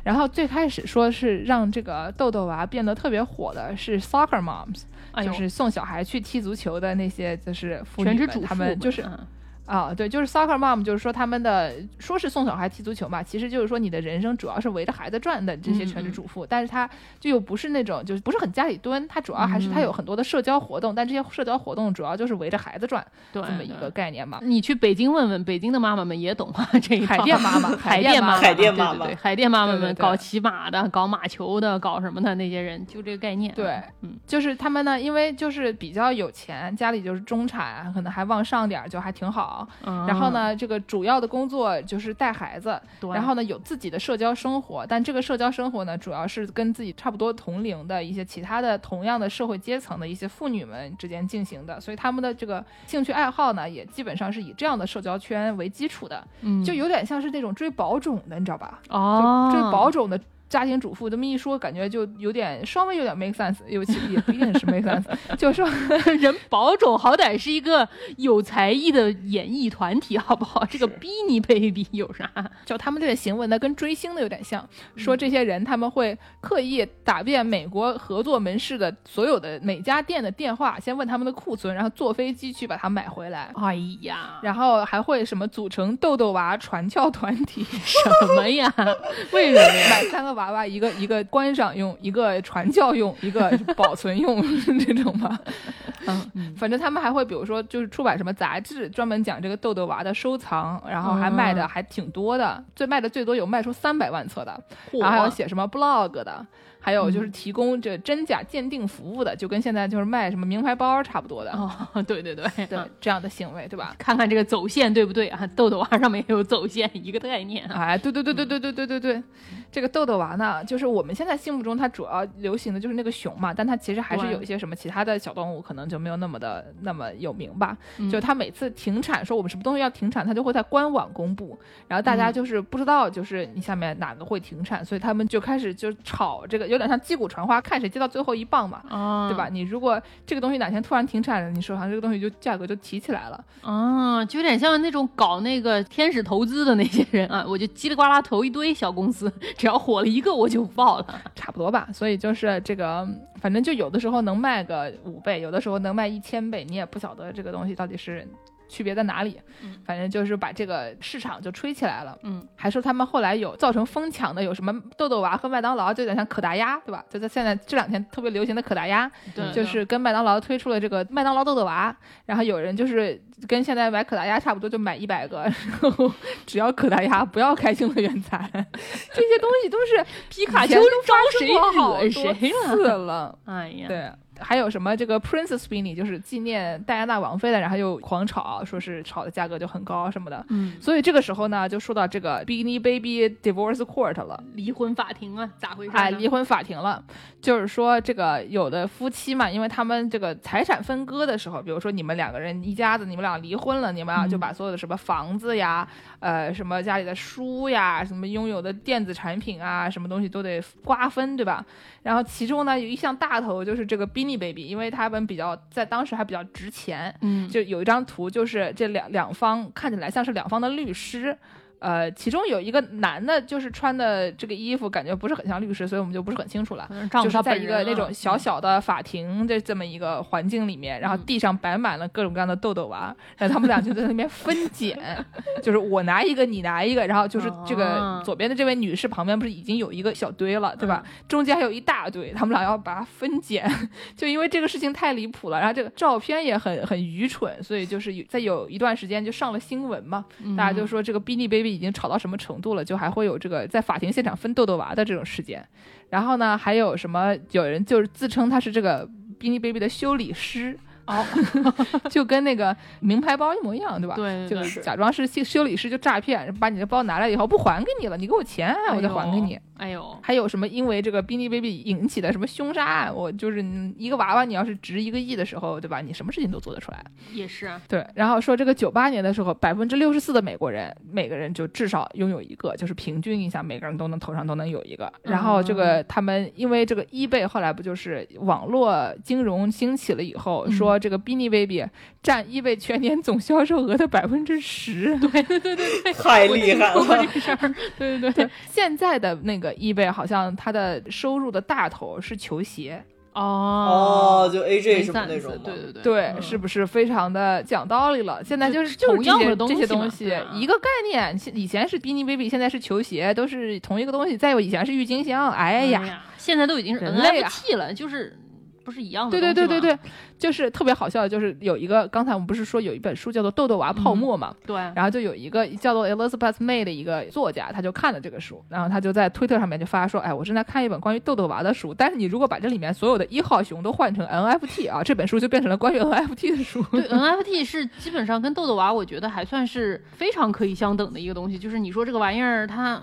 然后最开始说是让这个豆豆娃变得特别火的是 Soccer Moms，就是送小孩去踢足球的那些就是全职主妇，他们就是。啊，对，就是 soccer mom，就是说他们的说是送小孩踢足球嘛，其实就是说你的人生主要是围着孩子转的这些全职主妇，但是他就又不是那种就是不是很家里蹲，他主要还是他有很多的社交活动，但这些社交活动主要就是围着孩子转，这么一个概念嘛。你去北京问问，北京的妈妈们也懂啊，这一海淀妈妈，海淀妈妈，海淀妈妈，对海淀妈妈们搞骑马的，搞马球的，搞什么的那些人，就这个概念。对，嗯，就是他们呢，因为就是比较有钱，家里就是中产，可能还往上点，就还挺好，然后。呢，这个主要的工作就是带孩子，然后呢有自己的社交生活，但这个社交生活呢，主要是跟自己差不多同龄的一些其他的同样的社会阶层的一些妇女们之间进行的，所以他们的这个兴趣爱好呢，也基本上是以这样的社交圈为基础的，嗯，就有点像是那种追宝种的，你知道吧？哦，追宝种的。家庭主妇这么一说，感觉就有点稍微有点 make sense，尤其 也不一定是 make sense。就是说，人保种好歹是一个有才艺的演艺团体，好不好？这个 Beanie Baby 有啥？就他们这个行为呢，跟追星的有点像。说这些人他们会刻意打遍美国合作门市的所有的每家店的电话，先问他们的库存，然后坐飞机去把它买回来。哎呀，然后还会什么组成豆豆娃传教团体？什么呀？为什么呀？买三个娃。娃娃一个一个观赏用，一个传教用，一个 保存用 这种吧。嗯，反正他们还会比如说就是出版什么杂志，专门讲这个豆豆娃的收藏，然后还卖的还挺多的，最卖的最多有卖出三百万册的，然后还有写什么 blog 的。还有就是提供这真假鉴定服务的，就跟现在就是卖什么名牌包差不多的。哦，对对对对，这样的行为，对吧？看看这个走线对不对啊？豆豆娃上面也有走线，一个概念。哎，对对对对对对对对对，这个豆豆娃呢，就是我们现在心目中它主要流行的就是那个熊嘛，但它其实还是有一些什么其他的小动物，可能就没有那么的那么有名吧。就它每次停产说我们什么东西要停产，它就会在官网公布，然后大家就是不知道就是你下面哪个会停产，所以他们就开始就炒这个，有点像击鼓传花。看谁接到最后一棒嘛，对吧？你如果这个东西哪天突然停产了，你手上这个东西就价格就提起来了，啊，就有点像那种搞那个天使投资的那些人啊，我就叽里呱啦投一堆小公司，只要火了一个我就爆了，差不多吧。所以就是这个，反正就有的时候能卖个五倍，有的时候能卖一千倍，你也不晓得这个东西到底是。区别在哪里？嗯，反正就是把这个市场就吹起来了。嗯，还说他们后来有造成疯抢的，有什么豆豆娃和麦当劳，就有点像可达鸭，对吧？就在现在这两天特别流行的可达鸭，对，就是跟麦当劳推出了这个麦当劳豆豆娃，然后有人就是跟现在买可达鸭差不多，就买一百个，然后只要可达鸭，不要开心乐园餐，这些东西都是皮卡丘招谁惹谁了？哎呀，对。还有什么这个 Princess Beanie，就是纪念戴安娜王妃的，然后又狂炒，说是炒的价格就很高什么的。嗯，所以这个时候呢，就说到这个 Beanie Baby Divorce Court 了，离婚法庭啊，咋回事？哎，离婚法庭了，就是说这个有的夫妻嘛，因为他们这个财产分割的时候，比如说你们两个人一家子，你们俩离婚了，你们俩就把所有的什么房子呀，呃，什么家里的书呀，什么拥有的电子产品啊，什么东西都得瓜分，对吧？然后其中呢有一项大头就是这个 Beanie Baby，因为他们比较在当时还比较值钱，嗯，就有一张图，就是这两两方看起来像是两方的律师。呃，其中有一个男的，就是穿的这个衣服，感觉不是很像律师，所以我们就不是很清楚了。就是在一个那种小小的法庭的这么一个环境里面，然后地上摆满了各种各样的豆豆娃，然后他们俩就在那边分拣，就是我拿一个，你拿一个，然后就是这个左边的这位女士旁边不是已经有一个小堆了，对吧？中间还有一大堆，他们俩要把它分拣，就因为这个事情太离谱了，然后这个照片也很很愚蠢，所以就是在有一段时间就上了新闻嘛，大家就说这个 Beanie Baby。已经吵到什么程度了？就还会有这个在法庭现场分豆豆娃的这种事件，然后呢，还有什么？有人就是自称他是这个 Bini Baby 的修理师。哦，就跟那个名牌包一模一样，对吧？对，就是假装是修修理师就诈骗，把你的包拿来以后不还给你了，你给我钱，我再还给你。哎呦，还有什么因为这个 Beanie Baby 引起的什么凶杀案？我就是一个娃娃，你要是值一个亿的时候，对吧？你什么事情都做得出来。也是啊。对，然后说这个九八年的时候，百分之六十四的美国人，每个人就至少拥有一个，就是平均一下，每个人都能头上都能有一个。然后这个他们因为这个 eBay 后来不就是网络金融兴起了以后，说这个 Beanie Baby 占 eBay 全年总销售额的百分之十。对对对 对，太厉害了这个事儿。对对对，现在的那个 eBay 好像它的收入的大头是球鞋。哦哦，就 AJ 什么那种，对对对，对，是不是非常的讲道理了？现在就是同样的这些东西，一个概念。以前是 Beanie Baby，现在是球鞋，都是同一个东西。再有以前是郁金香，哎呀，现在都已经是 NFT 了，就是。不是一样的对对对对对，就是特别好笑的，就是有一个刚才我们不是说有一本书叫做《豆豆娃泡沫》嘛，对，然后就有一个叫做 Elizabeth May 的一个作家，他就看了这个书，然后他就在推特上面就发说，哎，我正在看一本关于豆豆娃的书，但是你如果把这里面所有的一号熊都换成 NFT 啊，这本书就变成了关于 NFT 的书。对，NFT 是基本上跟豆豆娃，我觉得还算是非常可以相等的一个东西，就是你说这个玩意儿它。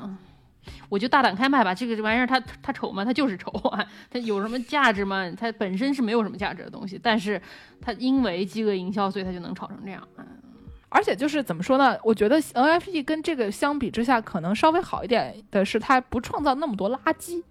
我就大胆开麦吧，这个玩意儿它它丑吗？它就是丑啊！它有什么价值吗？它本身是没有什么价值的东西，但是它因为饥饿营销，所以它就能炒成这样。嗯，而且就是怎么说呢？我觉得 NFT 跟这个相比之下，可能稍微好一点的是，它不创造那么多垃圾。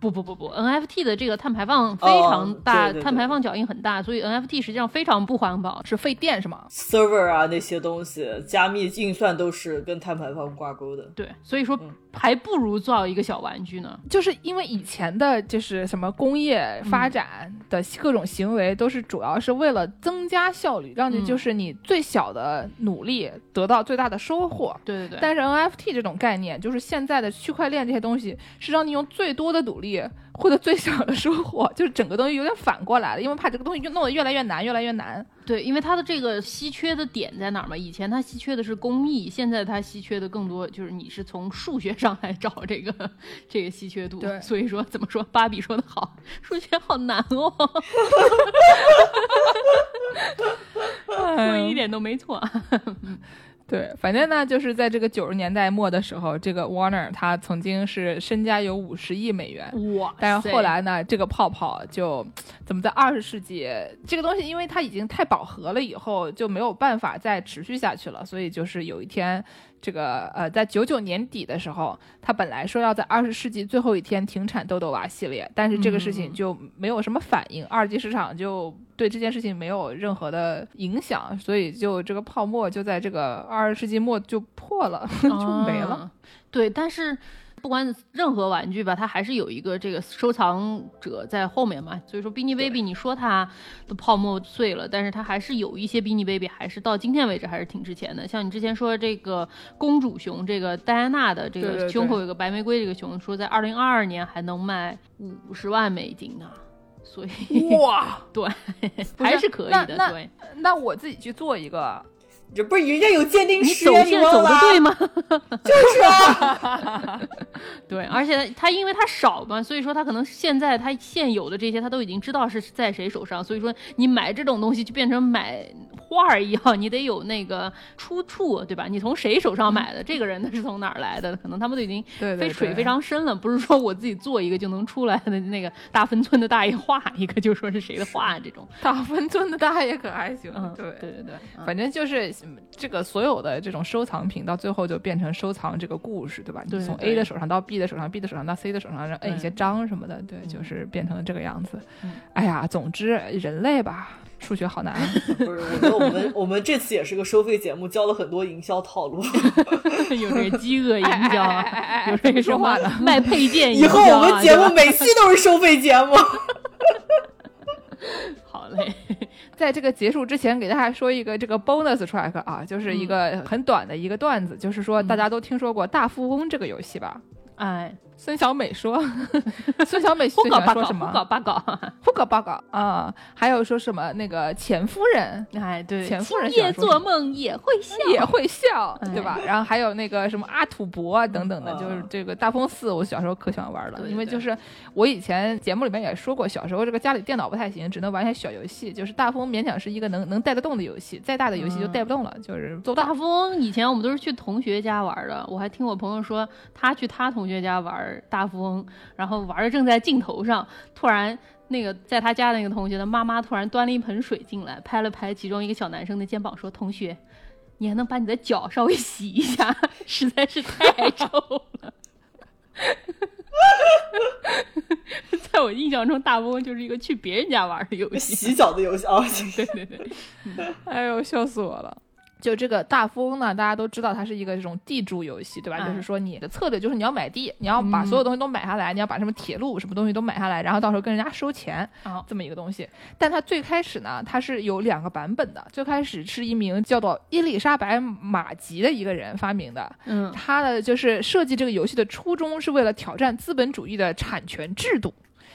不不不不，NFT 的这个碳排放非常大，碳排放脚印很大，所以 NFT 实际上非常不环保，是费电是吗？Server 啊那些东西，加密运算都是跟碳排放挂钩的。对，所以说还不如造一个小玩具呢。就是因为以前的就是什么工业发展的各种行为，都是主要是为了增加效率，让你就是你最小的努力得到最大的收获。对对对。但是 NFT 这种概念，就是现在的区块链这些东西，是让你用最多的努力。获得最小的收获，就是整个东西有点反过来了，因为怕这个东西就弄得越来越难，越来越难。对，因为它的这个稀缺的点在哪儿嘛？以前它稀缺的是工艺，现在它稀缺的更多就是你是从数学上来找这个这个稀缺度。对，所以说怎么说？芭比说的好，数学好难哦。说一点都没错。对，反正呢，就是在这个九十年代末的时候，这个 Warner 他曾经是身家有五十亿美元，哇！但是后来呢，这个泡泡就怎么在二十世纪这个东西，因为它已经太饱和了，以后就没有办法再持续下去了，所以就是有一天。这个呃，在九九年底的时候，他本来说要在二十世纪最后一天停产豆豆娃系列，但是这个事情就没有什么反应，二级市场就对这件事情没有任何的影响，所以就这个泡沫就在这个二十世纪末就破了，就没了。对，但是。不管任何玩具吧，它还是有一个这个收藏者在后面嘛。所以说，Beanie Baby，你说它的泡沫碎了，但是它还是有一些 Beanie Baby，还是到今天为止还是挺值钱的。像你之前说这个公主熊，这个戴安娜的这个胸口有个白玫瑰这个熊，说在二零二二年还能卖五十万美金呢。所以哇，对，还是可以的。对，那我自己去做一个。这不是人家有鉴定师，你走的对吗？就是啊，对，而且他因为他少嘛，所以说他可能现在他现有的这些他都已经知道是在谁手上，所以说你买这种东西就变成买画儿一样，你得有那个出处，对吧？你从谁手上买的？这个人他是从哪儿来的？可能他们都已经非水非常深了，不是说我自己做一个就能出来的。那个大分寸的大爷画一个就说是谁的画，这种大分寸的大爷可还行？对对对对，反正就是。这个所有的这种收藏品，到最后就变成收藏这个故事，对吧？你从 A 的手上到 B 的手上，B 的手上到 C 的手上，然后摁一些章什么的，对，就是变成了这个样子。哎呀，总之人类吧，数学好难。不是，我觉得我们我们这次也是个收费节目，教了很多营销套路，有这个饥饿营销，有这个说话的卖配件。以后我们节目每期都是收费节目。好嘞。在这个结束之前，给大家说一个这个 bonus track 啊，就是一个很短的一个段子，就是说大家都听说过大富翁这个游戏吧？哎。孙小美说：“ 孙小美最喜欢说什么？胡搞八搞，胡搞八搞啊！还有说什么那个钱夫人？哎，对，钱夫人夜做梦也会笑，也会笑，对吧？然后还有那个什么阿土伯啊等等的，就是这个大风四，我小时候可喜欢玩了，因为就是我以前节目里面也说过，小时候这个家里电脑不太行，只能玩一些小游戏，就是大风勉强是一个能能带得动的游戏，再大的游戏就带不动了，就是做大风。以前我们都是去同学家玩的，我还听我朋友说，他去他同学家玩。”大富翁，然后玩的正在镜头上，突然那个在他家的那个同学的妈妈突然端了一盆水进来，拍了拍其中一个小男生的肩膀，说：“同学，你还能把你的脚稍微洗一下，实在是太臭了。”在我印象中，大富翁就是一个去别人家玩的游戏，洗脚的游戏啊！对对对，哎呦，笑死我了。就这个大富翁呢，大家都知道它是一个这种地主游戏，对吧？就是说你的策略就是你要买地，你要把所有东西都买下来，你要把什么铁路、什么东西都买下来，然后到时候跟人家收钱，这么一个东西。但它最开始呢，它是有两个版本的。最开始是一名叫做伊丽莎白马吉的一个人发明的，嗯，他的就是设计这个游戏的初衷是为了挑战资本主义的产权制度。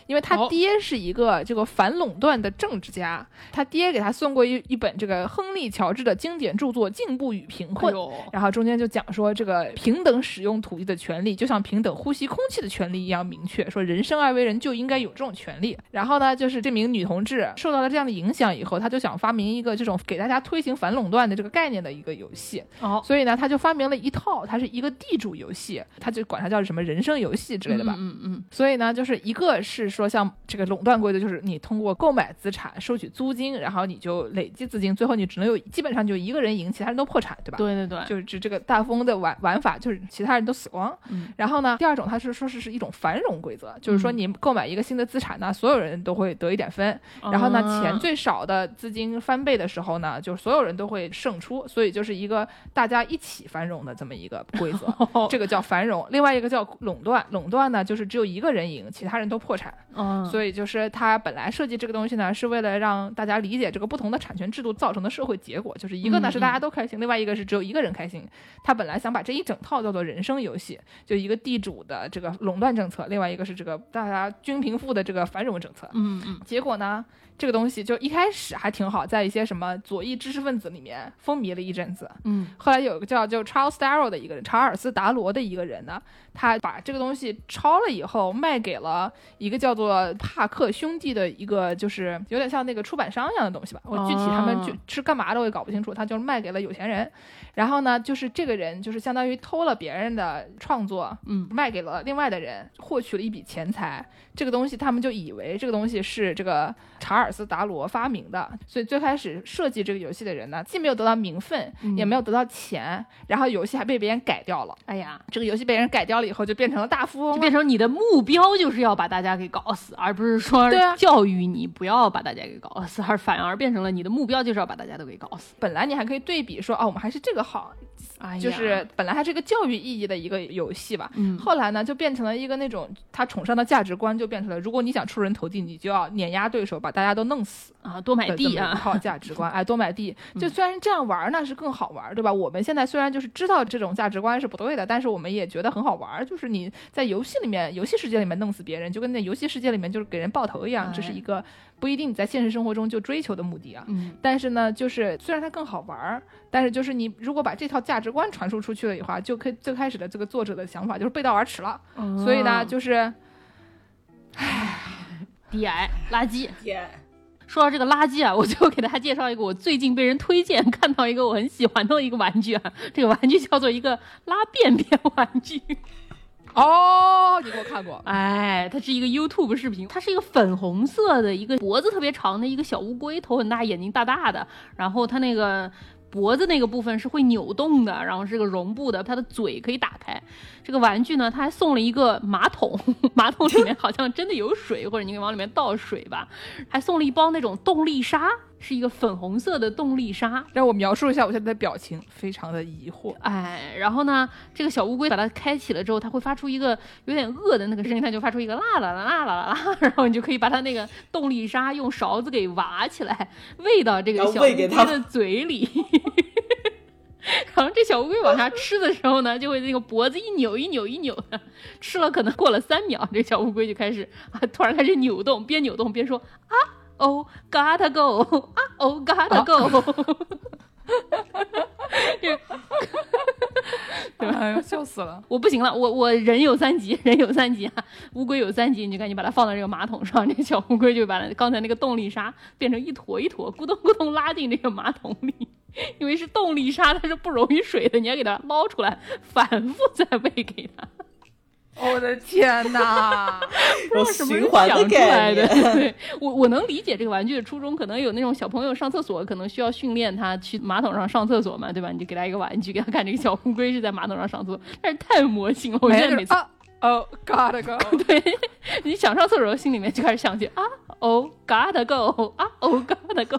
因为他爹是一个这个反垄断的政治家，他爹给他送过一一本这个亨利乔治的经典著作《进步与贫困》，然后中间就讲说这个平等使用土地的权利，就像平等呼吸空气的权利一样明确，说人生而为人就应该有这种权利。然后呢，就是这名女同志受到了这样的影响以后，她就想发明一个这种给大家推行反垄断的这个概念的一个游戏。哦，所以呢，她就发明了一套，它是一个地主游戏，他就管它叫什么人生游戏之类的吧。嗯嗯。所以呢，就是一个是。是说像这个垄断规则，就是你通过购买资产收取租金，然后你就累积资金，最后你只能有基本上就一个人赢，其他人都破产，对吧？对对对，就是指这个大风的玩玩法，就是其他人都死光。嗯然后呢，第二种它是说是是一种繁荣规则，就是说嗯你购买一个新的资产呢，所有人都会得一点分，然后呢，啊钱最少的资金翻倍的时候呢，就是所有人都会胜出，所以就是一个大家一起繁荣的这么一个规则。这个叫繁荣，另外一个叫垄断。垄断呢，就是只有一个人赢，其他人都破产。嗯，所以就是他本来设计这个东西呢，是为了让大家理解这个不同的产权制度造成的社会结果，就是一个呢嗯是大家都开心，另外一个是只有一个人开心。他本来想把这一整套叫做人生游戏，就一个地主的这个垄断政策，另外一个是这个大家均贫富的这个繁荣政策。嗯嗯结果呢，这个东西就一开始还挺好，在一些什么左翼知识分子里面风靡了一阵子。嗯后来有一个叫就 Charles Darrow 的一个人，查尔斯达罗的一个人呢，他把这个东西抄了以后，卖给了一个叫做帕克兄弟的一个，就是有点像那个出版商一样的东西吧。我具体他们哦就是干嘛的我也搞不清楚，他就是卖给了有钱人。然后呢，就是这个人就是相当于偷了别人的创作，嗯卖给了另外的人，获取了一笔钱财。这个东西他们就以为这个东西是这个查尔斯达罗发明的，所以最开始设计这个游戏的人呢，既没有得到名分，嗯也没有得到钱，然后游戏还被别人改掉了。哎呀，这个游戏被人改掉了以后，就变成了大富翁。就变成你的目标就是要把大家给搞死，而不是说教育你不要把大家给搞死，而反而变成了你的目标就是要把大家都给搞死。本来你还可以对比说，哦，我们还是这个好，哎呀，就是本来还是一个教育意义的一个游戏吧。嗯后来呢，就变成了一个那种他崇尚的价值观，就变成了如果你想出人头地，你就要碾压对手，把大家都弄死。啊，多买地啊，好价值观，哎，多买地。就虽然这样玩儿呢是更好玩儿，对吧？我们现在虽然就是知道这种价值观是不对的，但是我们也觉得很好玩儿。就是你在游戏里面、游戏世界里面弄死别人，就跟那游戏世界里面就是给人爆头一样，这是哎一个不一定你在现实生活中就追求的目的啊。嗯但是呢，就是虽然它更好玩儿，但是就是你如果把这套价值观传输出去了以后啊，就可以最开始的这个作者的想法就是背道而驰了。所以呢，就是低矮垃圾。天，说到这个垃圾啊，我就给大家介绍一个我最近被人推荐看到一个我很喜欢的一个玩具啊，这个玩具叫做一个拉便便玩具。哦，你给我看过。哎，它是一个 YouTube 视频，它是一个粉红色的一个脖子特别长的一个小乌龟，头很大，眼睛大大的，然后它那个脖子那个部分是会扭动的，然后是个绒布的，它的嘴可以打开。这个玩具呢，它还送了一个马桶，马桶里面好像真的有水，或者你可以往里面倒水吧，还送了一包那种动力沙，是一个粉红色的动力沙。让我描述一下我现在的表情，非常的疑惑。哎，然后呢，这个小乌龟把它开启了之后，它会发出一个有点饿的那个声音，它就发出一个啦啦啦啦啦啦啦，然后你就可以把它那个动力沙用勺子给挖起来，喂到这个小乌龟的嘴里。然后这小乌龟往下吃的时候呢，就会那个脖子一扭一扭一扭的，吃了可能过了三秒，这小乌龟就开始啊，突然开始扭动，边扭动边说啊哦，gotta go，啊哦，gotta go，对吧？哎呦，笑死了。我不行了，我我人有三级，人有三级啊，乌龟有三级，你就赶紧把它放到这个马桶上，这个小乌龟就把它刚才那个动力沙变成一坨一坨，咕咚咕咚拉进这个马桶里。因为是动力沙，它是不溶于水的，你要给它捞出来，反复再喂给它。我的天哪！有什么人循环想出来的？对我我能理解这个玩具的初衷，可能有那种小朋友上厕所，可能需要训练他去马桶上上厕所嘛，对吧？你就给他一个玩具，给他看这个小乌龟是在马桶上上厕所，但是太魔性了，我现在每次啊哦，gotta go。对，你想上厕所，心里面就开始想起啊哦，gotta go 啊哦，gotta go，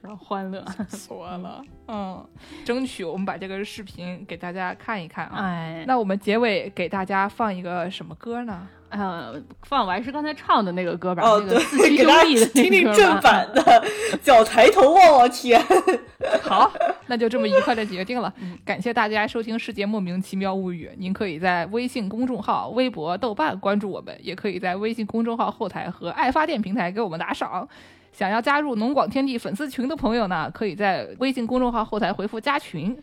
然后欢乐。说了，嗯，争取我们把这个视频给大家看一看啊。哎，那我们结尾给大家放一个什么歌呢？呃，放完是刚才唱的那个歌吧，哦，对，给大兄弟的家听听那个歌吧。正版的，叫抬头望望天。好，那就这么愉快的决定了。感谢大家收听《世界莫名其妙物语》，您可以在微信公众号、微博、豆瓣关注我们，也可以在微信公众号后台和爱发电平台给我们打赏。想要加入农广天地粉丝群的朋友呢，可以在微信公众号后台回复“加群”，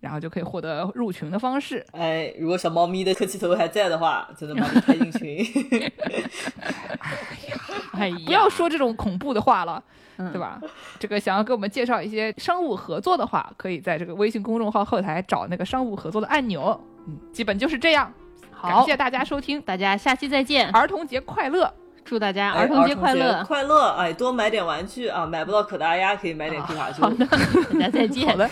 然后就可以获得入群的方式。哎，如果小猫咪的客气头还在的话，就能把你开进群。哎呀，不要说这种恐怖的话了，嗯对吧？这个想要给我们介绍一些商务合作的话，可以在这个微信公众号后台找那个商务合作的按钮。嗯，基本就是这样。好，感谢大家收听，大家下期再见，儿童节快乐！祝大家儿童节快乐，快乐！哎，多买点玩具啊，买不到可达鸭可以买点皮卡丘。好的，大家再见。好的。